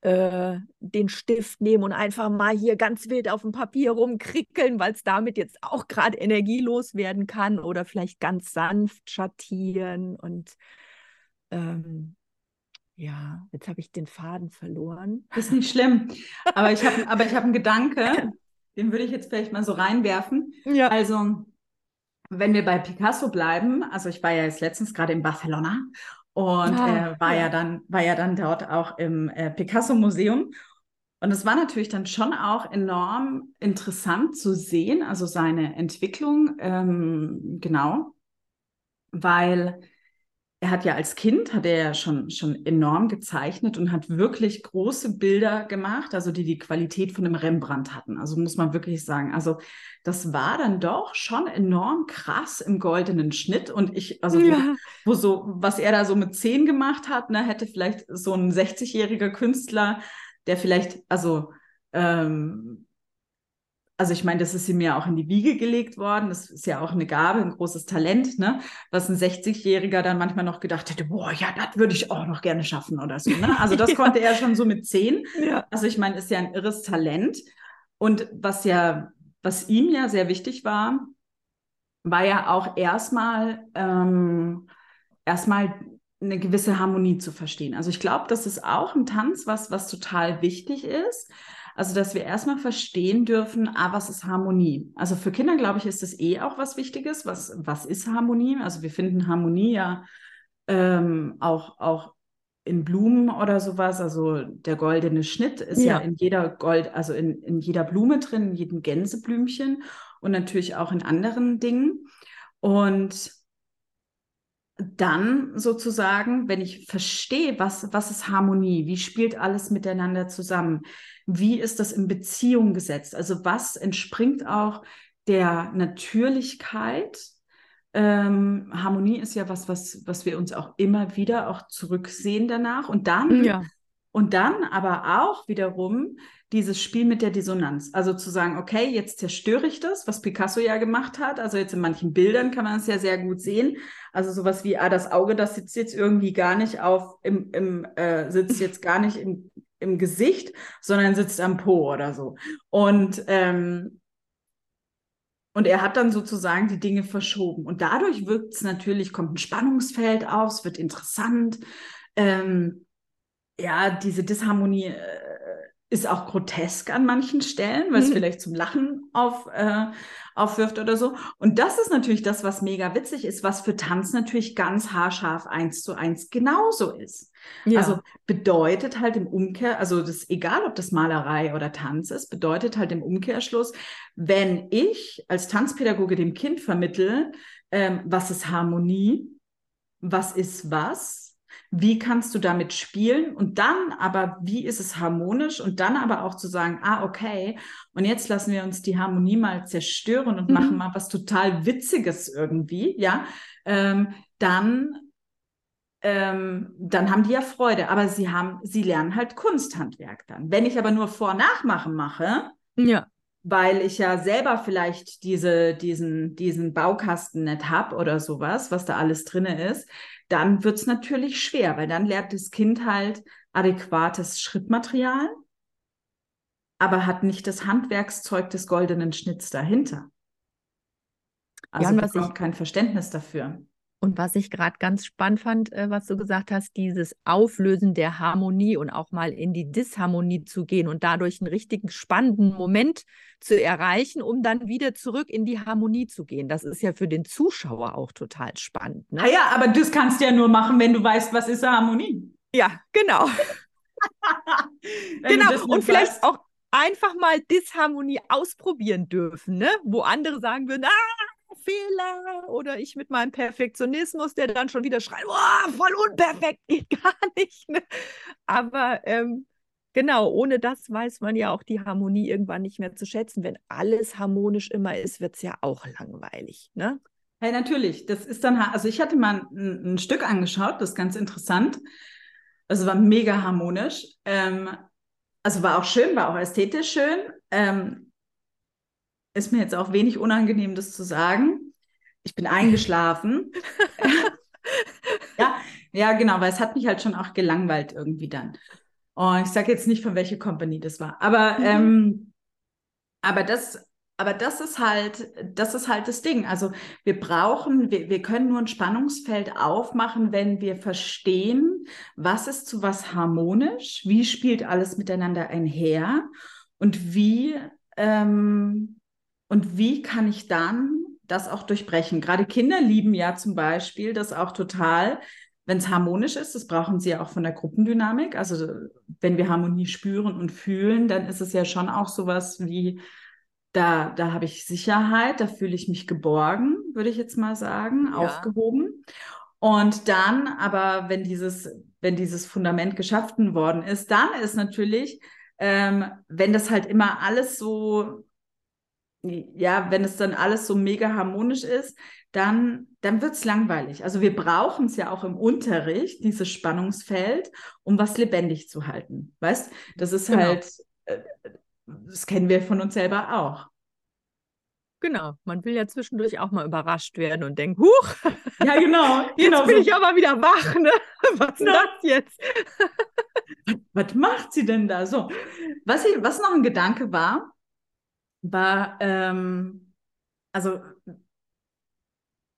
äh, den Stift nehmen und einfach mal hier ganz wild auf dem Papier rumkrickeln, weil es damit jetzt auch gerade energielos werden kann oder vielleicht ganz sanft schattieren und ähm, ja, jetzt habe ich den Faden verloren. Ist nicht schlimm. Aber ich habe aber hab einen Gedanke. den würde ich jetzt vielleicht mal so reinwerfen. Ja. Also, wenn wir bei Picasso bleiben, also ich war ja jetzt letztens gerade in Barcelona und Ah, äh, war ja. ja. dann, war ja dann dort auch im äh, Picasso-Museum. Und es war natürlich dann schon auch enorm interessant zu sehen, also seine Entwicklung, ähm, genau, weil er hat ja als Kind, hat er ja schon, schon enorm gezeichnet und hat wirklich große Bilder gemacht, also die die Qualität von einem Rembrandt hatten. Also muss man wirklich sagen. Also das war dann doch schon enorm krass im goldenen Schnitt. Und ich, also wo, Ja. wo so, was er da so mit zehn gemacht hat, ne, hätte vielleicht so ein 60-jähriger Künstler, der vielleicht, also ähm, also ich meine, das ist ihm ja auch in die Wiege gelegt worden. Das ist ja auch eine Gabe, ein großes Talent, ne? Was ein 60-Jähriger dann manchmal noch gedacht hätte, boah, ja, das würde ich auch noch gerne schaffen oder so. Ne? Also das Ja. konnte er schon so mit zehn. Ja. Also ich meine, ist ja ein irres Talent. Und was ja, was ihm ja sehr wichtig war, war ja auch erstmal ähm, erstmal eine gewisse Harmonie zu verstehen. Also ich glaube, das ist auch im Tanz was, was total wichtig ist. Also, dass wir erstmal verstehen dürfen, ah, was ist Harmonie? Also für Kinder, glaube ich, ist das eh auch was Wichtiges. Was, was ist Harmonie? Also wir finden Harmonie ja ähm, auch, auch in Blumen oder sowas. Also der goldene Schnitt ist ja, Ja. in jeder Gold, also in, in jeder Blume drin, in jedem Gänseblümchen und natürlich auch in anderen Dingen. Und dann sozusagen, wenn ich verstehe, was, was ist Harmonie, wie spielt alles miteinander zusammen, wie ist das in Beziehung gesetzt, also was entspringt auch der Natürlichkeit. Ähm, Harmonie ist ja was, was, was wir uns auch immer wieder auch zurücksehen danach. Und dann Ja. und dann aber auch wiederum dieses Spiel mit der Dissonanz. Also zu sagen, okay, jetzt zerstöre ich das, was Picasso ja gemacht hat. Also jetzt in manchen Bildern kann man es ja sehr gut sehen. Also sowas wie, ah, das Auge, das sitzt jetzt irgendwie gar nicht auf, im, im, äh, sitzt jetzt gar nicht im, im Gesicht, sondern sitzt am Po oder so. Und, ähm, und er hat dann sozusagen die Dinge verschoben. Und dadurch wirkt es natürlich, kommt ein Spannungsfeld auf, es wird interessant. Ähm, ja, diese Disharmonie äh, ist auch grotesk an manchen Stellen, weil es Mhm. vielleicht zum Lachen auf, äh, aufwirft oder so. Und das ist natürlich das, was mega witzig ist, was für Tanz natürlich ganz haarscharf eins zu eins genauso ist. Ja. Also bedeutet halt im Umkehr, also das egal, ob das Malerei oder Tanz ist, bedeutet halt im Umkehrschluss, wenn ich als Tanzpädagoge dem Kind vermittel, ähm, was ist Harmonie, was ist was, wie kannst du damit spielen und dann aber, wie ist es harmonisch und dann aber auch zu sagen, ah, okay, und jetzt lassen wir uns die Harmonie mal zerstören und Mhm. machen mal was total Witziges irgendwie, ja, ähm, dann, ähm, dann haben die ja Freude, aber sie haben, sie lernen halt Kunsthandwerk dann. Wenn ich aber nur Vor-Nachmachen mache, ja. weil ich ja selber vielleicht diese, diesen, diesen Baukasten nicht habe oder sowas, was da alles drin ist, dann wird es natürlich schwer, weil dann lernt das Kind halt adäquates Schrittmaterial, aber hat nicht das Handwerkszeug des goldenen Schnitts dahinter. Also und was bekommt ich- kein Verständnis dafür. Und was ich gerade ganz spannend fand, äh, was du gesagt hast, dieses Auflösen der Harmonie und auch mal in die Disharmonie zu gehen und dadurch einen richtigen spannenden Moment zu erreichen, um dann wieder zurück in die Harmonie zu gehen. Das ist ja für den Zuschauer auch total spannend. Ne? Ah ja, aber das kannst du ja nur machen, wenn du weißt, was ist Harmonie. Ja, genau. Genau. Und vielleicht weißt- auch einfach mal Disharmonie ausprobieren dürfen, ne? wo andere sagen würden, ah, Fehler oder ich mit meinem Perfektionismus, der dann schon wieder schreit, oh, voll unperfekt, geht gar nicht. Ne? Aber ähm, genau, ohne das weiß man ja auch die Harmonie irgendwann nicht mehr zu schätzen. Wenn alles harmonisch immer ist, wird es ja auch langweilig. Ne? Hey, natürlich. Das ist dann, also ich hatte mal ein, ein Stück angeschaut, das ist ganz interessant. Also war mega harmonisch. Ähm, also war auch schön, war auch ästhetisch schön. Ähm, ist mir jetzt auch wenig unangenehm, das zu sagen. Ich bin eingeschlafen. ja, ja, genau, weil es hat mich halt schon auch gelangweilt irgendwie dann. Und ich sage jetzt nicht, von welcher Company das war. Aber, Mhm. ähm, aber das, aber das ist halt, das ist halt das Ding. Also wir brauchen, wir, wir können nur ein Spannungsfeld aufmachen, wenn wir verstehen, was ist zu was harmonisch, wie spielt alles miteinander einher und wie ähm, und wie kann ich dann das auch durchbrechen? Gerade Kinder lieben ja zum Beispiel das auch total, wenn es harmonisch ist. Das brauchen sie ja auch von der Gruppendynamik. Also wenn wir Harmonie spüren und fühlen, dann ist es ja schon auch sowas wie, da, da habe ich Sicherheit, da fühle ich mich geborgen, würde ich jetzt mal sagen, ja. aufgehoben. Und dann, aber wenn dieses, wenn dieses Fundament geschaffen worden ist, dann ist natürlich, ähm, wenn das halt immer alles so, ja, wenn es dann alles so mega harmonisch ist, dann, dann wird es langweilig. Also wir brauchen es ja auch im Unterricht, dieses Spannungsfeld, um was lebendig zu halten. Weißt, das ist genau. halt, äh, das kennen wir von uns selber auch. Genau, man will ja zwischendurch auch mal überrascht werden und denkt, huch, ja genau, jetzt genau bin so. ich aber wieder wach, ne? Was ist das jetzt? was, was, macht sie denn da? So, was, ich, was noch ein Gedanke war, war, ähm, also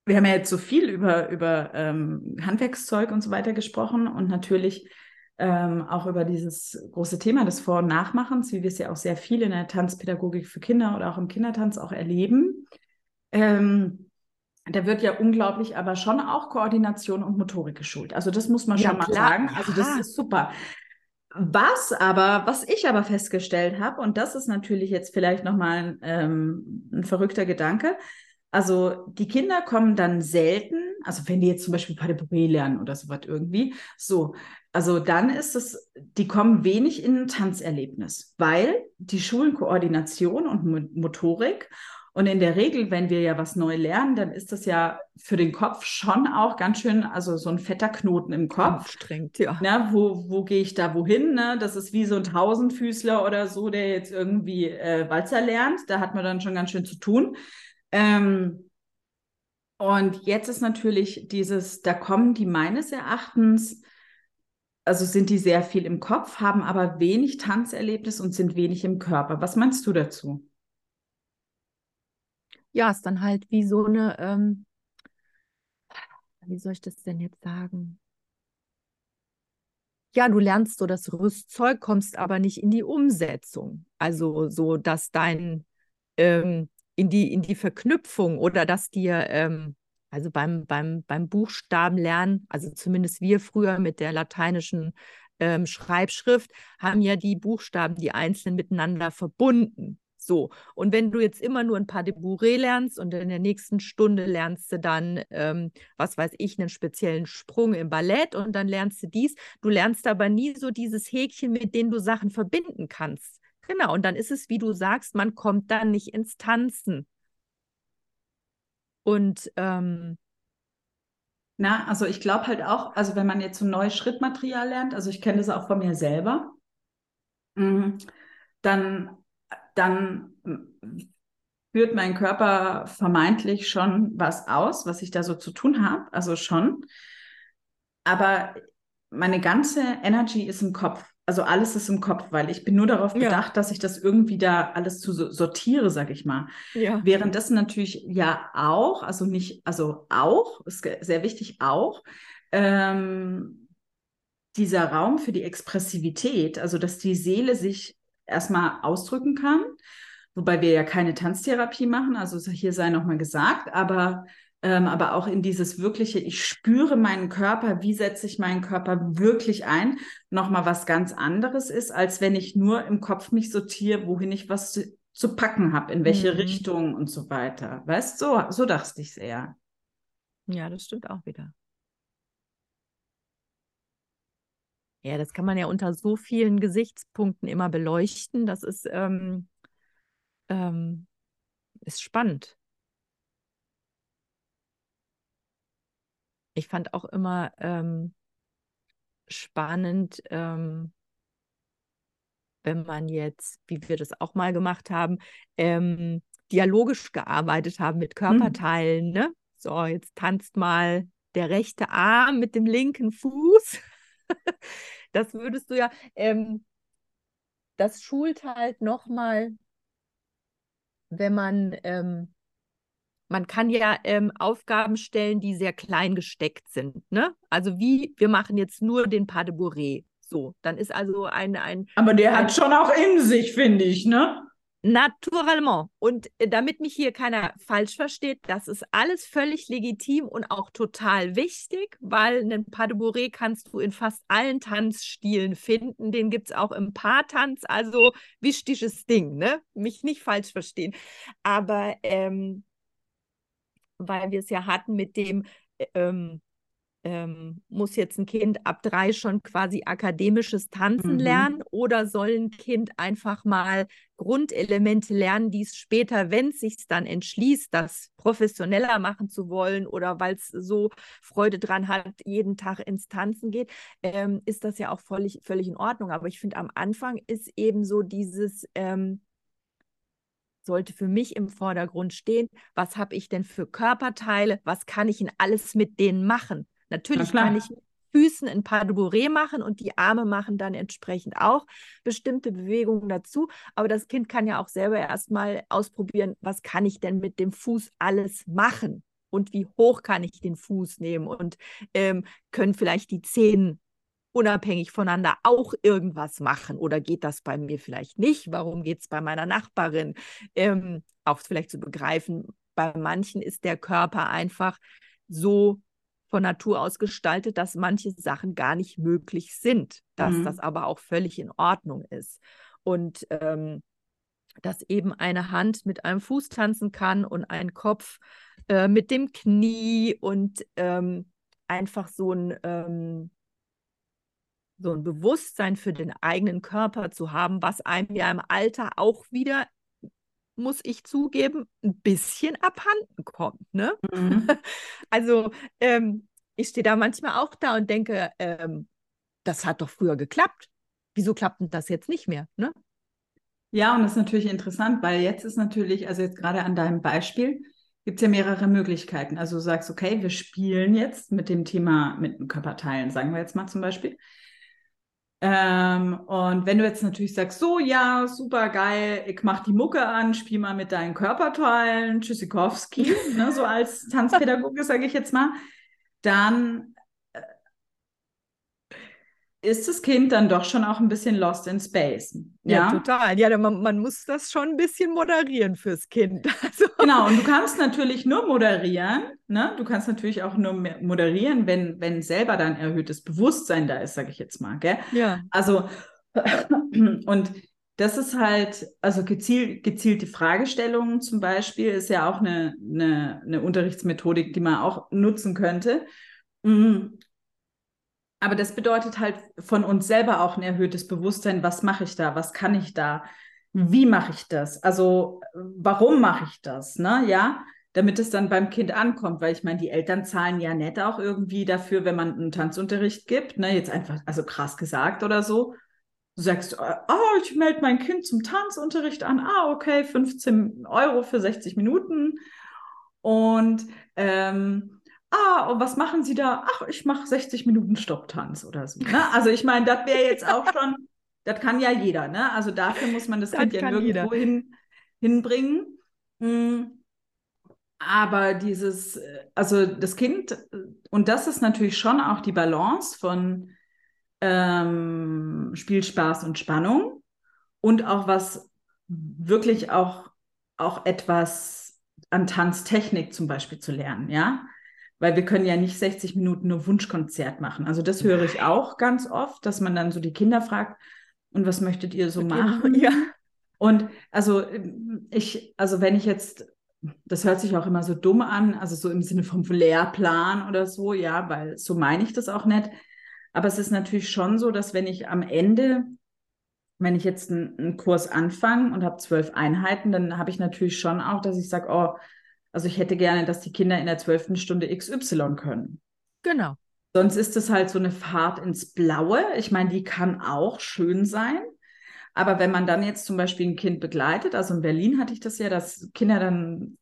wir haben ja jetzt so viel über, über ähm, Handwerkszeug und so weiter gesprochen und natürlich ähm, auch über dieses große Thema des Vor- und Nachmachens, wie wir es ja auch sehr viel in der Tanzpädagogik für Kinder oder auch im Kindertanz auch erleben. Ähm, da wird ja unglaublich aber schon auch Koordination und Motorik geschult. Also das muss man ja, schon mal klar. sagen. Also das ist super. Was aber, was ich aber festgestellt habe, und das ist natürlich jetzt vielleicht nochmal ein, ähm, ein verrückter Gedanke, also die Kinder kommen dann selten, also wenn die jetzt zum Beispiel Padepouré lernen oder sowas irgendwie, so, also dann ist es, die kommen wenig in ein Tanzerlebnis, weil die schulen Koordination und Motorik und in der Regel, wenn wir ja was neu lernen, dann ist das ja für den Kopf schon auch ganz schön, also so ein fetter Knoten im Kopf. Anstrengend, ja. Ne, wo, wo gehe ich da wohin? Ne? Das ist wie so ein Tausendfüßler oder so, der jetzt irgendwie äh, Walzer lernt. Da hat man dann schon ganz schön zu tun. Ähm, und jetzt ist natürlich dieses, da kommen die meines Erachtens, also sind die sehr viel im Kopf, haben aber wenig Tanzerlebnis und sind wenig im Körper. Was meinst du dazu? Ja, ist dann halt wie so eine, ähm, wie soll ich das denn jetzt sagen? Ja, du lernst so das Rüstzeug, kommst aber nicht in die Umsetzung. Also so, dass dein, ähm, in die, in die Verknüpfung oder dass dir, ähm, also beim, beim, beim Buchstabenlernen, also zumindest wir früher mit der lateinischen ähm, Schreibschrift, haben ja die Buchstaben, die einzelnen miteinander verbunden. So, und wenn du jetzt immer nur ein paar de lernst und in der nächsten Stunde lernst du dann, ähm, was weiß ich, einen speziellen Sprung im Ballett und dann lernst du dies, du lernst aber nie so dieses Häkchen, mit dem du Sachen verbinden kannst. Genau, und dann ist es, wie du sagst, man kommt dann nicht ins Tanzen. Und ähm, na, also ich glaube halt auch, also wenn man jetzt so neues Schrittmaterial lernt, also ich kenne das auch von mir selber, mm, dann, dann führt mein Körper vermeintlich schon was aus, was ich da so zu tun habe, also schon. Aber meine ganze Energy ist im Kopf. Also alles ist im Kopf, weil ich bin nur darauf bedacht, ja. dass ich das irgendwie da alles zu sortiere, sag ich mal. Ja. Währenddessen natürlich ja auch, also nicht, also auch, ist sehr wichtig auch, ähm, dieser Raum für die Expressivität, also dass die Seele sich erstmal ausdrücken kann, wobei wir ja keine Tanztherapie machen, also hier sei nochmal gesagt, aber ähm, aber auch in dieses wirkliche, ich spüre meinen Körper, wie setze ich meinen Körper wirklich ein, nochmal was ganz anderes ist, als wenn ich nur im Kopf mich sortiere, wohin ich was zu, zu packen habe, in welche mhm. Richtung und so weiter. Weißt so, so dachte ich es eher. Ja, das stimmt auch wieder. Ja, das kann man ja unter so vielen Gesichtspunkten immer beleuchten. Das ist, ähm, ähm, ist spannend. ich fand auch immer ähm, spannend, ähm, wenn man jetzt, wie wir das auch mal gemacht haben, ähm, dialogisch gearbeitet haben mit hm. Körperteilen. Mhm. Ne? So, jetzt tanzt mal der rechte Arm mit dem linken Fuß. das würdest du ja, ähm, das schult halt nochmal, wenn man ähm, man kann ja ähm, Aufgaben stellen, die sehr klein gesteckt sind. Ne? Also wie, wir machen jetzt nur den Pas de Bourrée. So, dann ist also ein, ein. Aber der ein, hat schon auch in sich, finde ich, ne? Naturellement. Und äh, damit mich hier keiner falsch versteht, das ist alles völlig legitim und auch total wichtig, weil einen Pas de Bourrée kannst du in fast allen Tanzstilen finden. Den gibt es auch im Paartanz, also wichtiges Ding, ne? Mich nicht falsch verstehen. Aber ähm, weil wir es ja hatten mit dem, äh, ähm, ähm, muss jetzt ein Kind ab drei schon quasi akademisches Tanzen mhm. lernen oder soll ein Kind einfach mal Grundelemente lernen, die es später, wenn es sich dann entschließt, das professioneller machen zu wollen oder weil es so Freude dran hat, jeden Tag ins Tanzen geht, ähm, ist das ja auch völlig, völlig in Ordnung. Aber ich finde, am Anfang ist eben so dieses, ähm, sollte für mich im Vordergrund stehen, was habe ich denn für Körperteile, was kann ich denn alles mit denen machen? Natürlich kann ich mit Füßen ein paar Bourrée machen und die Arme machen dann entsprechend auch bestimmte Bewegungen dazu. Aber das Kind kann ja auch selber erstmal ausprobieren, was kann ich denn mit dem Fuß alles machen? Und wie hoch kann ich den Fuß nehmen? Und ähm, können vielleicht die Zehen unabhängig voneinander auch irgendwas machen? Oder geht das bei mir vielleicht nicht? Warum geht es bei meiner Nachbarin? Ähm, auch vielleicht zu begreifen, bei manchen ist der Körper einfach so von Natur aus gestaltet, dass manche Sachen gar nicht möglich sind, dass mhm. das aber auch völlig in Ordnung ist. Und ähm, dass eben eine Hand mit einem Fuß tanzen kann und ein Kopf äh, mit dem Knie und ähm, einfach so ein, ähm, so ein Bewusstsein für den eigenen Körper zu haben, was einem ja im Alter auch wieder muss ich zugeben, ein bisschen abhanden kommt. Ne? Mhm. Also ähm, ich stehe da manchmal auch da und denke, ähm, das hat doch früher geklappt. Wieso klappt denn das jetzt nicht mehr? Ne? Ja, und das ist natürlich interessant, weil jetzt ist natürlich, also jetzt gerade an deinem Beispiel, gibt es ja mehrere Möglichkeiten. Also du sagst, okay, wir spielen jetzt mit dem Thema, mit Körperteilen, sagen wir jetzt mal zum Beispiel. Ähm, und wenn du jetzt natürlich sagst, so ja, super geil, ich mach die Mucke an, spiel mal mit deinen Körperteilen, Tschüssikowski, ne, so als Tanzpädagoge, sage ich jetzt mal, dann ist das Kind dann doch schon auch ein bisschen lost in space. Ja, ja total. Ja, man, man, muss das schon ein bisschen moderieren fürs Kind. Also. Genau, und du kannst natürlich nur moderieren, ne? Du kannst natürlich auch nur moderieren, wenn, wenn selber dein erhöhtes Bewusstsein da ist, sage ich jetzt mal. Gell? Ja. Also, und das ist halt, also gezielt, gezielte Fragestellungen zum Beispiel ist ja auch eine, eine, eine Unterrichtsmethodik, die man auch nutzen könnte. Aber das bedeutet halt von uns selber auch ein erhöhtes Bewusstsein, was mache ich da, was kann ich da, wie mache ich das, also warum mache ich das, ne, ja, damit es dann beim Kind ankommt, weil ich meine, die Eltern zahlen ja nett auch irgendwie dafür, wenn man einen Tanzunterricht gibt, ne, jetzt einfach, also krass gesagt oder so. Du sagst, oh, ich melde mein Kind zum Tanzunterricht an, ah, okay, 15 Euro für 60 Minuten. Und ähm, ah, und was machen Sie da? Ach, ich mache 60 Minuten Stopptanz oder so. Ne? Also ich meine, das wäre jetzt auch schon, das kann ja jeder, ne? Also dafür muss man das, das Kind ja nirgendwo hin, hinbringen. Mhm. Aber dieses, also das Kind, und das ist natürlich schon auch die Balance von ähm, Spielspaß und Spannung und auch was wirklich auch, auch etwas an Tanztechnik zum Beispiel zu lernen, ja weil wir können ja nicht 60 Minuten nur Wunschkonzert machen. Also das höre ich auch ganz oft, dass man dann so die Kinder fragt, und was möchtet ihr so machen? Ja. Und also ich, also wenn ich jetzt, das hört sich auch immer so dumm an, also so im Sinne vom Lehrplan oder so, ja, weil so meine ich das auch nicht. Aber es ist natürlich schon so, dass wenn ich am Ende, wenn ich jetzt einen, einen Kurs anfange und habe zwölf Einheiten, dann habe ich natürlich schon auch, dass ich sage, oh, also ich hätte gerne, dass die Kinder in der zwölften Stunde XY können. Genau. Sonst ist es halt so eine Fahrt ins Blaue. Ich meine, die kann auch schön sein. Aber wenn man dann jetzt zum Beispiel ein Kind begleitet, also in Berlin hatte ich das ja, dass Kinder dann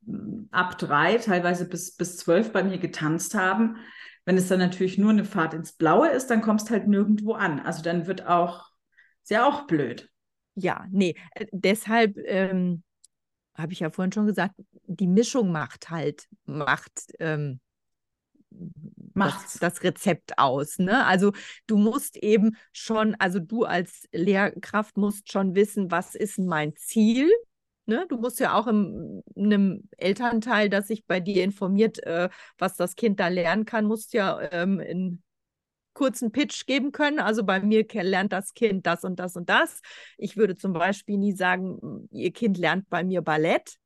ab drei, teilweise bis, bis zwölf bei mir getanzt haben. Wenn es dann natürlich nur eine Fahrt ins Blaue ist, dann kommst halt nirgendwo an. Also dann wird auch, ist ja auch blöd. Ja, nee, äh, deshalb ähm, habe ich ja vorhin schon gesagt, die Mischung macht halt, macht ähm, das, das, Rezept aus. Ne? Also du musst eben schon, also du als Lehrkraft musst schon wissen, was ist mein Ziel Ne? Du musst ja auch in, in einem Elternteil, das sich bei dir informiert, äh, was das Kind da lernen kann, musst ja ähm, in kurzen Pitch geben können. Also bei mir lernt das Kind das und das und das. Ich würde zum Beispiel nie sagen, ihr Kind lernt bei mir Ballett,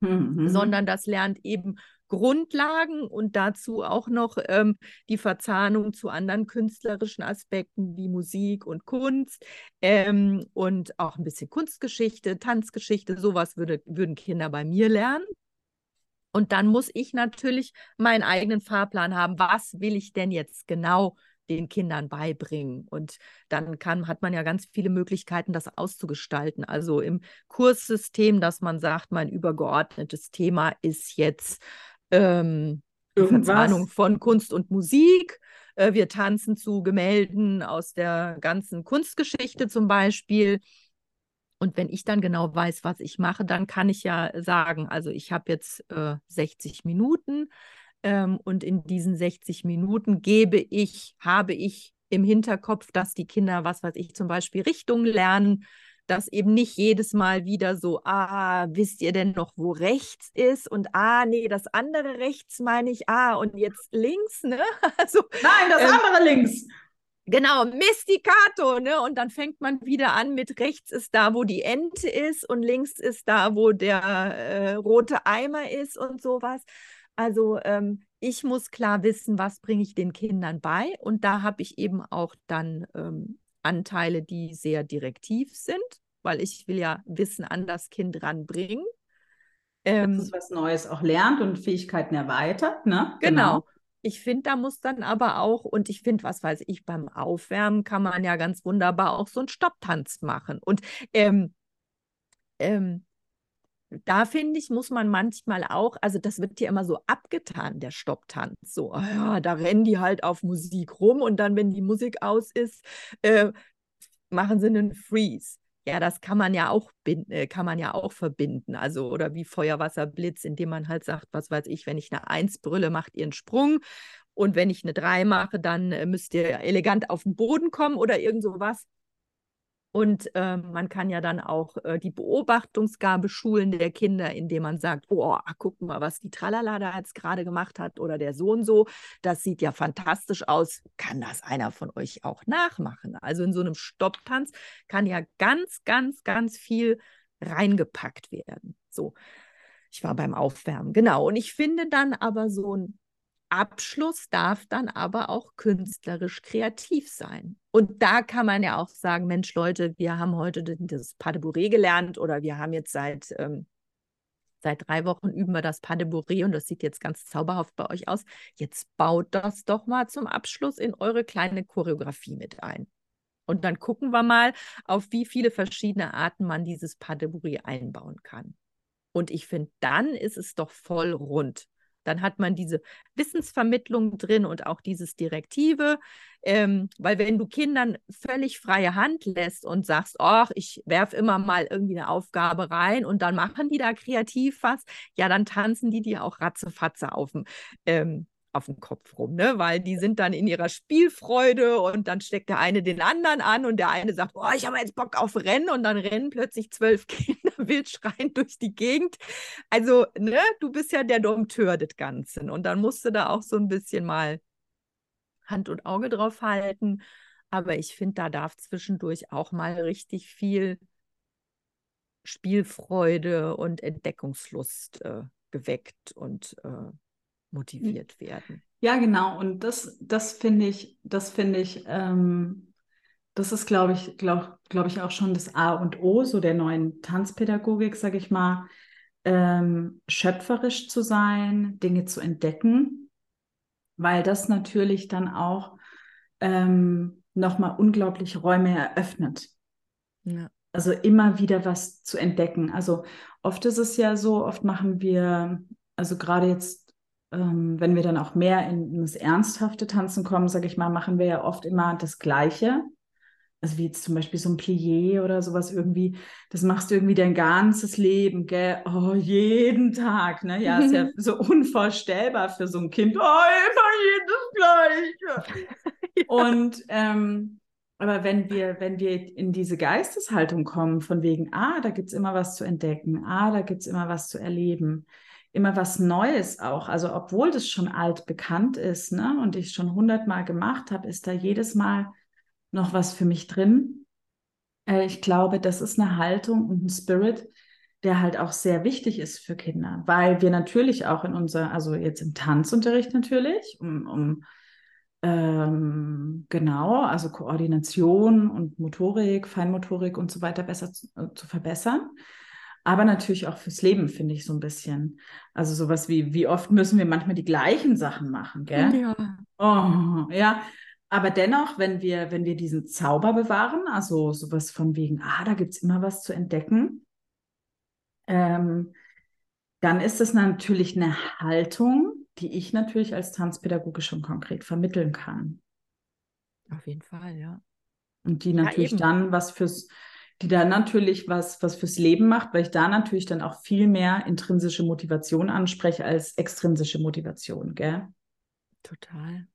mhm. sondern das lernt eben Grundlagen und dazu auch noch ähm, die Verzahnung zu anderen künstlerischen Aspekten wie Musik und Kunst ähm, und auch ein bisschen Kunstgeschichte, Tanzgeschichte, sowas würde, würden Kinder bei mir lernen. Und dann muss ich natürlich meinen eigenen Fahrplan haben. Was will ich denn jetzt genau den Kindern beibringen. Und dann kann, hat man ja ganz viele Möglichkeiten, das auszugestalten. Also im Kurssystem, dass man sagt, mein übergeordnetes Thema ist jetzt ähm, Verzahnung von Kunst und Musik. Äh, wir tanzen zu Gemälden aus der ganzen Kunstgeschichte zum Beispiel. Und wenn ich dann genau weiß, was ich mache, dann kann ich ja sagen, also ich habe jetzt äh, 60 Minuten ähm, und in diesen 60 Minuten gebe ich, habe ich im Hinterkopf, dass die Kinder, was weiß ich, zum Beispiel Richtungen lernen, dass eben nicht jedes Mal wieder so, ah, wisst ihr denn noch, wo rechts ist? Und ah, nee, das andere rechts meine ich, ah, und jetzt links, ne? Also, Nein, das ähm, andere links. Genau, Mysticato, ne? Und dann fängt man wieder an mit rechts ist da, wo die Ente ist und links ist da, wo der äh, rote Eimer ist und sowas. Also ähm, ich muss klar wissen, was bringe ich den Kindern bei. Und da habe ich eben auch dann ähm, Anteile, die sehr direktiv sind, weil ich will ja Wissen an das Kind ranbringen. Ähm, Dass es was Neues auch lernt und Fähigkeiten erweitert, ne? Genau. genau. Ich finde, da muss dann aber auch, und ich finde, was weiß ich, beim Aufwärmen kann man ja ganz wunderbar auch so einen Stopptanz machen. Und ähm, ähm, da finde ich, muss man manchmal auch, also das wird ja immer so abgetan, der Stopptanz. So, oh ja, da rennen die halt auf Musik rum und dann, wenn die Musik aus ist, äh, machen sie einen Freeze. Ja, das kann man ja auch äh, kann man ja auch verbinden. Also, oder wie Feuerwasser, Blitz, indem man halt sagt, was weiß ich, wenn ich eine Eins brülle, macht ihr einen Sprung. Und wenn ich eine Drei mache, dann äh, müsst ihr elegant auf den Boden kommen oder irgend sowas. Und äh, man kann ja dann auch äh, die Beobachtungsgabe schulen der Kinder, indem man sagt, oh, guck mal, was die Tralala da jetzt gerade gemacht hat oder der Sohn so. Das sieht ja fantastisch aus. Kann das einer von euch auch nachmachen? Also in so einem Stopptanz kann ja ganz, ganz, ganz viel reingepackt werden. So. Ich war beim Aufwärmen, genau. Und ich finde dann aber so ein Abschluss darf dann aber auch künstlerisch kreativ sein. Und da kann man ja auch sagen, Mensch, Leute, wir haben heute das Pas de Bourrée gelernt oder wir haben jetzt seit, ähm, seit drei Wochen üben wir das Pas de Bourrée und das sieht jetzt ganz zauberhaft bei euch aus. Jetzt baut das doch mal zum Abschluss in eure kleine Choreografie mit ein. Und dann gucken wir mal, auf wie viele verschiedene Arten man dieses Pas de Bourrée einbauen kann. Und ich finde, dann ist es doch voll rund. Dann hat man diese Wissensvermittlung drin und auch dieses Direktive. Ähm, weil wenn du Kindern völlig freie Hand lässt und sagst, ach, ich werfe immer mal irgendwie eine Aufgabe rein und dann machen die da kreativ was, ja, dann tanzen die dir auch ratzefatze auf dem, ähm, auf dem Kopf rum, ne? Weil die sind dann in ihrer Spielfreude und dann steckt der eine den anderen an und der eine sagt, oh, ich habe jetzt Bock auf Rennen und dann rennen plötzlich zwölf Kinder wild schreiend durch die Gegend. Also, ne, du bist ja der Dompteur des Ganzen und dann musst du da auch so ein bisschen mal Hand und Auge drauf halten. Aber ich finde, da darf zwischendurch auch mal richtig viel Spielfreude und Entdeckungslust äh, geweckt und äh, motiviert werden. Ja, genau. Und das, das finde ich, das finde ich, ähm, das ist, glaube ich, glaube glaub ich, auch schon das A und O so der neuen Tanzpädagogik, sage ich mal, ähm, schöpferisch zu sein, Dinge zu entdecken, weil das natürlich dann auch ähm, nochmal unglaublich Räume eröffnet. Ja. Also immer wieder was zu entdecken. Also oft ist es ja so, oft machen wir, also gerade jetzt ähm, wenn wir dann auch mehr in, das ernsthafte Tanzen kommen, sage ich mal, machen wir ja oft immer das Gleiche. Also wie jetzt zum Beispiel so ein Plié oder sowas irgendwie, das machst du irgendwie dein ganzes Leben, gell? Oh, jeden Tag, ne? Ja, ist ja so unvorstellbar für so ein Kind. Oh, immer jedes Gleiche. ja. Und ähm, aber wenn wir, wenn wir in diese Geisteshaltung kommen, von wegen, ah, da gibt es immer was zu entdecken, ah, da gibt es immer was zu erleben, immer was Neues auch. Also obwohl das schon alt bekannt ist, ne, und ich schon hundertmal gemacht habe, ist da jedes Mal noch was für mich drin. Äh, ich glaube, das ist eine Haltung und ein Spirit, der halt auch sehr wichtig ist für Kinder, weil wir natürlich auch in unser, also jetzt im Tanzunterricht natürlich, um, um ähm, genau, also Koordination und Motorik, Feinmotorik und so weiter besser zu, äh, zu verbessern. Aber natürlich auch fürs Leben, finde ich so ein bisschen. Also sowas wie, wie oft müssen wir manchmal die gleichen Sachen machen, gell? Ja. Oh, ja. Aber dennoch, wenn wir, wenn wir diesen Zauber bewahren, also sowas von wegen, ah, da gibt es immer was zu entdecken, ähm, dann ist es natürlich eine Haltung, die ich natürlich als Tanzpädagoge schon konkret vermitteln kann. Auf jeden Fall, ja. Und die natürlich ja, dann was fürs, die dann natürlich was, was fürs Leben macht, weil ich da natürlich dann auch viel mehr intrinsische Motivation anspreche als extrinsische Motivation, gell? Total.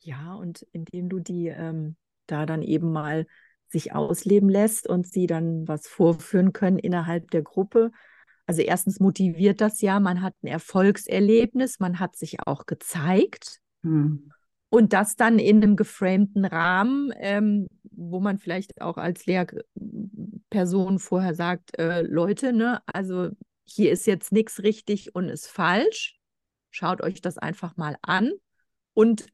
Ja, und indem du die ähm, da dann eben mal sich ausleben lässt und sie dann was vorführen können innerhalb der Gruppe, also erstens motiviert das ja, man hat ein Erfolgserlebnis, man hat sich auch gezeigt. Hm. Und das dann in einem geframten Rahmen, ähm, wo man vielleicht auch als Lehrperson vorher sagt, äh, Leute, ne, also hier ist jetzt nichts richtig und ist falsch. Schaut euch das einfach mal an und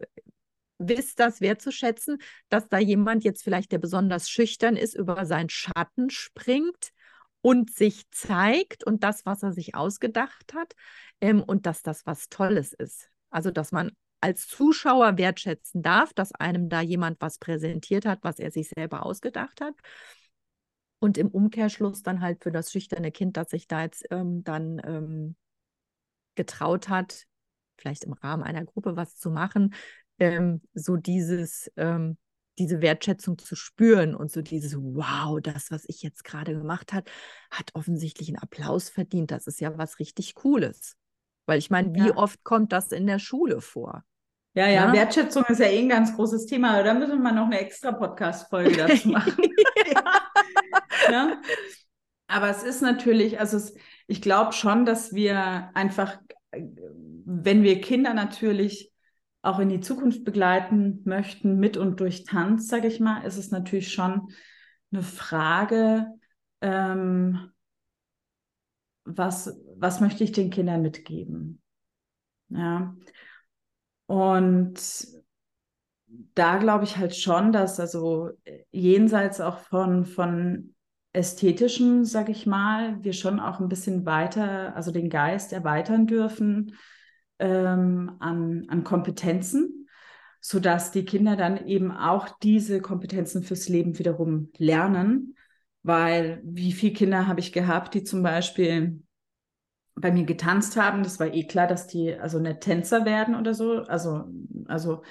wisst das wertzuschätzen, dass da jemand jetzt vielleicht, der besonders schüchtern ist, über seinen Schatten springt und sich zeigt und das, was er sich ausgedacht hat ähm, und dass das was Tolles ist. Also, dass man als Zuschauer wertschätzen darf, dass einem da jemand was präsentiert hat, was er sich selber ausgedacht hat. Und im Umkehrschluss dann halt für das schüchterne Kind, das sich da jetzt ähm, dann ähm, getraut hat, vielleicht im Rahmen einer Gruppe was zu machen, ähm, so dieses, ähm, diese Wertschätzung zu spüren und so dieses, wow, das, was ich jetzt gerade gemacht habe, hat offensichtlich einen Applaus verdient. Das ist ja was richtig Cooles. Weil ich meine, wie ja. oft kommt das in der Schule vor? Ja, ja, ja, Wertschätzung ist ja eh ein ganz großes Thema. Da müssen wir noch eine extra Podcast-Folge dazu machen. ja. Aber es ist natürlich, also es, ich glaube schon, dass wir einfach, wenn wir Kinder natürlich auch in die Zukunft begleiten möchten, mit und durch Tanz, sage ich mal, ist es natürlich schon eine Frage, ähm, was, was möchte ich den Kindern mitgeben? Ja. Und da glaube ich halt schon, dass also jenseits auch von, von ästhetischen, sage ich mal, wir schon auch ein bisschen weiter, also den Geist erweitern dürfen ähm, an, an Kompetenzen, sodass die Kinder dann eben auch diese Kompetenzen fürs Leben wiederum lernen. Weil wie viele Kinder habe ich gehabt, die zum Beispiel bei mir getanzt haben, das war eh klar, dass die also nicht Tänzer werden oder so. Also, also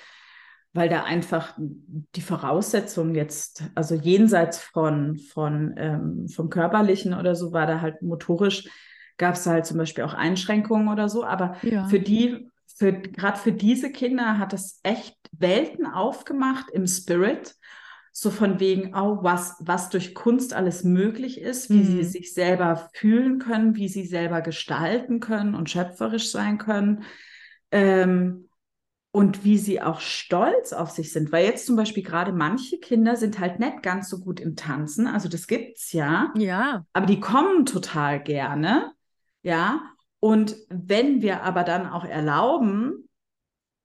weil da einfach die Voraussetzungen jetzt, also jenseits von, von ähm, vom Körperlichen oder so, war da halt motorisch gab es halt zum Beispiel auch Einschränkungen oder so. Aber ja. für die, für, gerade für diese Kinder hat das echt Welten aufgemacht im Spirit. So von wegen, oh, was, was durch Kunst alles möglich ist, wie mhm. sie sich selber fühlen können, wie sie selber gestalten können und schöpferisch sein können. Ähm, und wie sie auch stolz auf sich sind. Weil jetzt zum Beispiel gerade manche Kinder sind halt nicht ganz so gut im Tanzen. Also das gibt's ja. Ja. Aber die kommen total gerne. Ja, und wenn wir aber dann auch erlauben,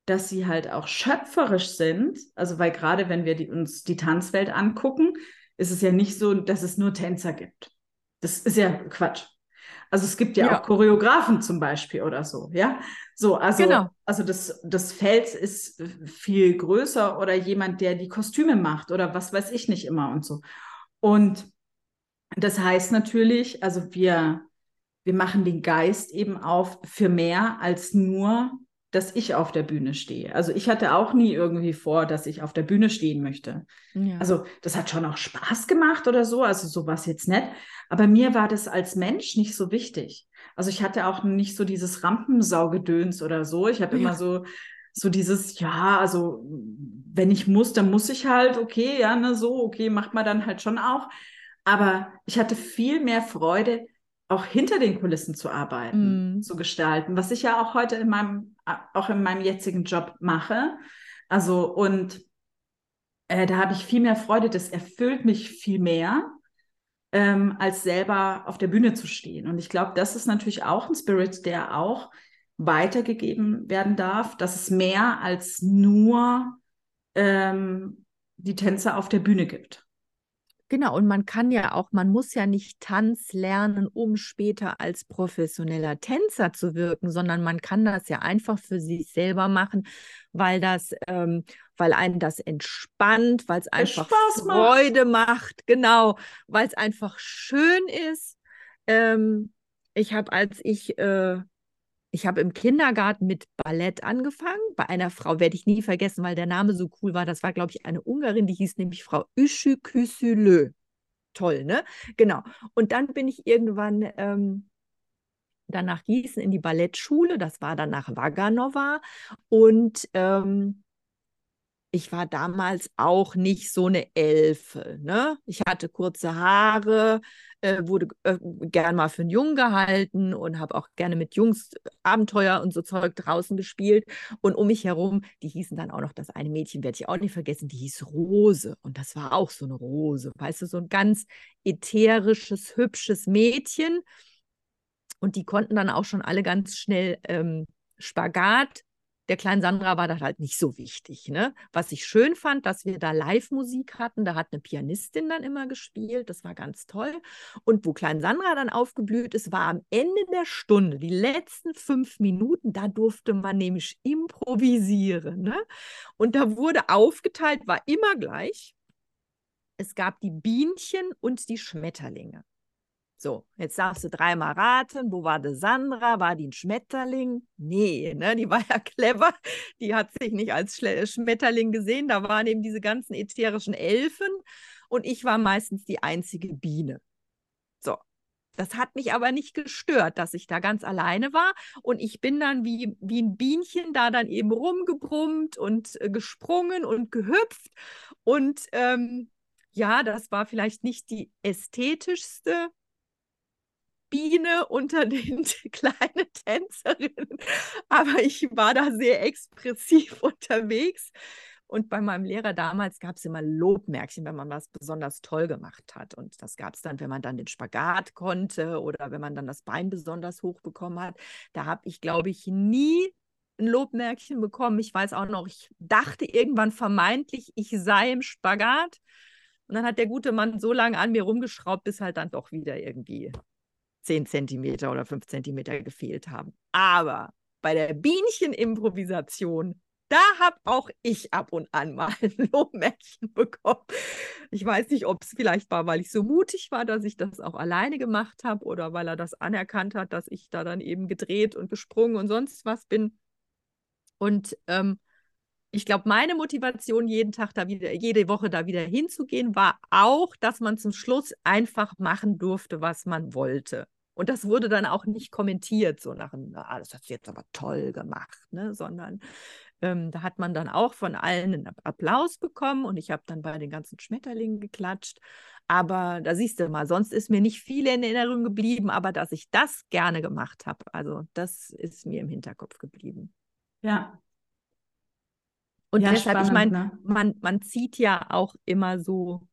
dass sie halt auch schöpferisch sind, also weil gerade wenn wir die, uns die Tanzwelt angucken, ist es ja nicht so, dass es nur Tänzer gibt. Das ist ja Quatsch. Also es gibt ja, ja. auch Choreografen zum Beispiel oder so, ja. So, also, genau. also das, das Feld ist viel größer oder jemand, der die Kostüme macht oder was weiß ich nicht immer und so. Und das heißt natürlich, also wir wir machen den Geist eben auf für mehr als nur, dass ich auf der Bühne stehe. Also ich hatte auch nie irgendwie vor, dass ich auf der Bühne stehen möchte. Ja. Also das hat schon auch Spaß gemacht oder so, also sowas jetzt nicht. Aber mir war das als Mensch nicht so wichtig. Also ich hatte auch nicht so dieses Rampensaugedöns oder so. Ich habe ja. immer so so dieses, ja, also wenn ich muss, dann muss ich halt, okay, ja, ne, so, okay, macht man dann halt schon auch. Aber ich hatte viel mehr Freude, auch hinter den Kulissen zu arbeiten, mm. zu gestalten, was ich ja auch heute in meinem, auch in meinem jetzigen Job mache. Also, und äh, da habe ich viel mehr Freude, das erfüllt mich viel mehr, ähm, als selber auf der Bühne zu stehen. Und ich glaube, das ist natürlich auch ein Spirit, der auch weitergegeben werden darf, dass es mehr als nur ähm, die Tänzer auf der Bühne gibt. Genau, und man kann ja auch, man muss ja nicht Tanz lernen, um später als professioneller Tänzer zu wirken, sondern man kann das ja einfach für sich selber machen, weil das, ähm, weil einen das entspannt, weil es einfach Freude macht. macht, genau, weil es einfach schön ist. Ähm, ich habe, als ich äh, ich habe im Kindergarten mit Ballett angefangen. Bei einer Frau werde ich nie vergessen, weil der Name so cool war. Das war, glaube ich, eine Ungarin, die hieß nämlich Frau Üschü Küsülö. Toll, ne? Genau. Und dann bin ich irgendwann ähm, dann nach Gießen in die Ballettschule. Das war dann nach Waganova. Und ähm, ich war damals auch nicht so eine Elfe. Ne? Ich hatte kurze Haare, äh, wurde äh, gern mal für einen Jungen gehalten und habe auch gerne mit Jungs Abenteuer und so Zeug draußen gespielt. Und um mich herum, die hießen dann auch noch, das eine Mädchen werde ich auch nicht vergessen, die hieß Rose. Und das war auch so eine Rose, weißt du, so ein ganz ätherisches, hübsches Mädchen. Und die konnten dann auch schon alle ganz schnell ähm, Spagat der kleinen Sandra war das halt nicht so wichtig. Ne? Was ich schön fand, dass wir da Live-Musik hatten. Da hat eine Pianistin dann immer gespielt. Das war ganz toll. Und wo Klein Sandra dann aufgeblüht ist, war am Ende der Stunde, die letzten fünf Minuten, da durfte man nämlich improvisieren. Ne? Und da wurde aufgeteilt, war immer gleich. Es gab die Bienchen und die Schmetterlinge. So, jetzt darfst du dreimal raten, wo war die Sandra? War die ein Schmetterling? Nee, ne, die war ja clever. Die hat sich nicht als Schmetterling gesehen. Da waren eben diese ganzen ätherischen Elfen und ich war meistens die einzige Biene. So, das hat mich aber nicht gestört, dass ich da ganz alleine war. Und ich bin dann wie, wie ein Bienchen da dann eben rumgebrummt und äh, gesprungen und gehüpft. Und ähm, ja, das war vielleicht nicht die ästhetischste Biene unter den kleinen Tänzerinnen, aber ich war da sehr expressiv unterwegs. Und bei meinem Lehrer damals gab es immer Lobmärkchen, wenn man was besonders toll gemacht hat. Und das gab es dann, wenn man dann den Spagat konnte oder wenn man dann das Bein besonders hoch bekommen hat. Da habe ich, glaube ich, nie ein Lobmärkchen bekommen. Ich weiß auch noch, ich dachte irgendwann vermeintlich, ich sei im Spagat. Und dann hat der gute Mann so lange an mir rumgeschraubt, bis halt dann doch wieder irgendwie 10 Zentimeter oder 5 Zentimeter gefehlt haben. Aber bei der Bienchen-Improvisation, da habe auch ich ab und an mal ein Lobmärchen bekommen. Ich weiß nicht, ob es vielleicht war, weil ich so mutig war, dass ich das auch alleine gemacht habe oder weil er das anerkannt hat, dass ich da dann eben gedreht und gesprungen und sonst was bin. Und ähm, ich glaube, meine Motivation, jeden Tag da wieder, jede Woche da wieder hinzugehen, war auch, dass man zum Schluss einfach machen durfte, was man wollte. Und das wurde dann auch nicht kommentiert, so nach, ah, das hast du jetzt aber toll gemacht, ne? sondern ähm, da hat man dann auch von allen einen Applaus bekommen und ich habe dann bei den ganzen Schmetterlingen geklatscht. Aber da siehst du mal, sonst ist mir nicht viel in Erinnerung geblieben, aber dass ich das gerne gemacht habe, also das ist mir im Hinterkopf geblieben. Ja. Und ja, deshalb, spannend, ich meine, ne? man, man zieht ja auch immer so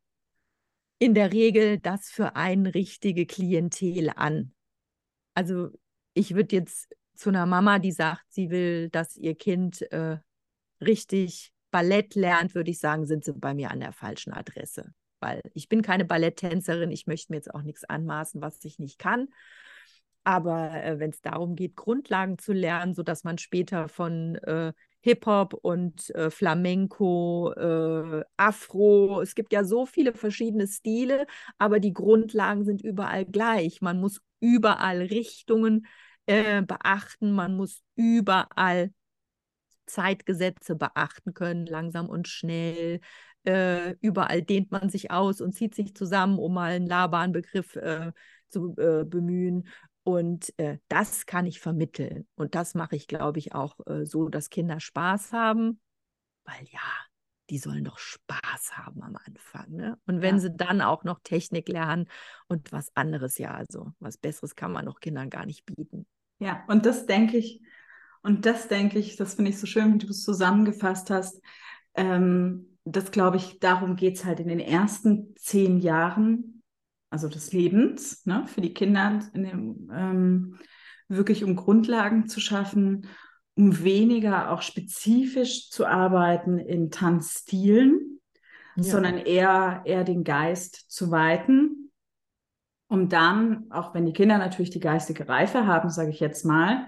in der Regel das für ein richtige Klientel an. Also ich würde jetzt zu einer Mama, die sagt, sie will, dass ihr Kind äh, richtig Ballett lernt, würde ich sagen, sind sie bei mir an der falschen Adresse. Weil ich bin keine Balletttänzerin, ich möchte mir jetzt auch nichts anmaßen, was ich nicht kann. Aber äh, wenn es darum geht, Grundlagen zu lernen, sodass man später von äh, Hip-Hop und äh, Flamenco, äh, Afro. Es gibt ja so viele verschiedene Stile, aber die Grundlagen sind überall gleich. Man muss überall Richtungen äh, beachten, man muss überall Zeitgesetze beachten können, langsam und schnell. Äh, überall dehnt man sich aus und zieht sich zusammen, um mal einen Laban-Begriff äh, zu äh, bemühen. Und äh, das kann ich vermitteln. Und das mache ich, glaube ich, auch äh, so, dass Kinder Spaß haben, weil ja, die sollen doch Spaß haben am Anfang. Ne? Und wenn ja. sie dann auch noch Technik lernen und was anderes, ja, also was Besseres kann man noch Kindern gar nicht bieten. Ja, und das denke ich, und das denke ich, das finde ich so schön, wie du es zusammengefasst hast. Ähm, das glaube ich, darum geht es halt in den ersten zehn Jahren, also des Lebens, ne, für die Kinder, dem, ähm, wirklich um Grundlagen zu schaffen um weniger auch spezifisch zu arbeiten in Tanzstilen, ja. sondern eher, eher den Geist zu weiten, um dann, auch wenn die Kinder natürlich die geistige Reife haben, sage ich jetzt mal,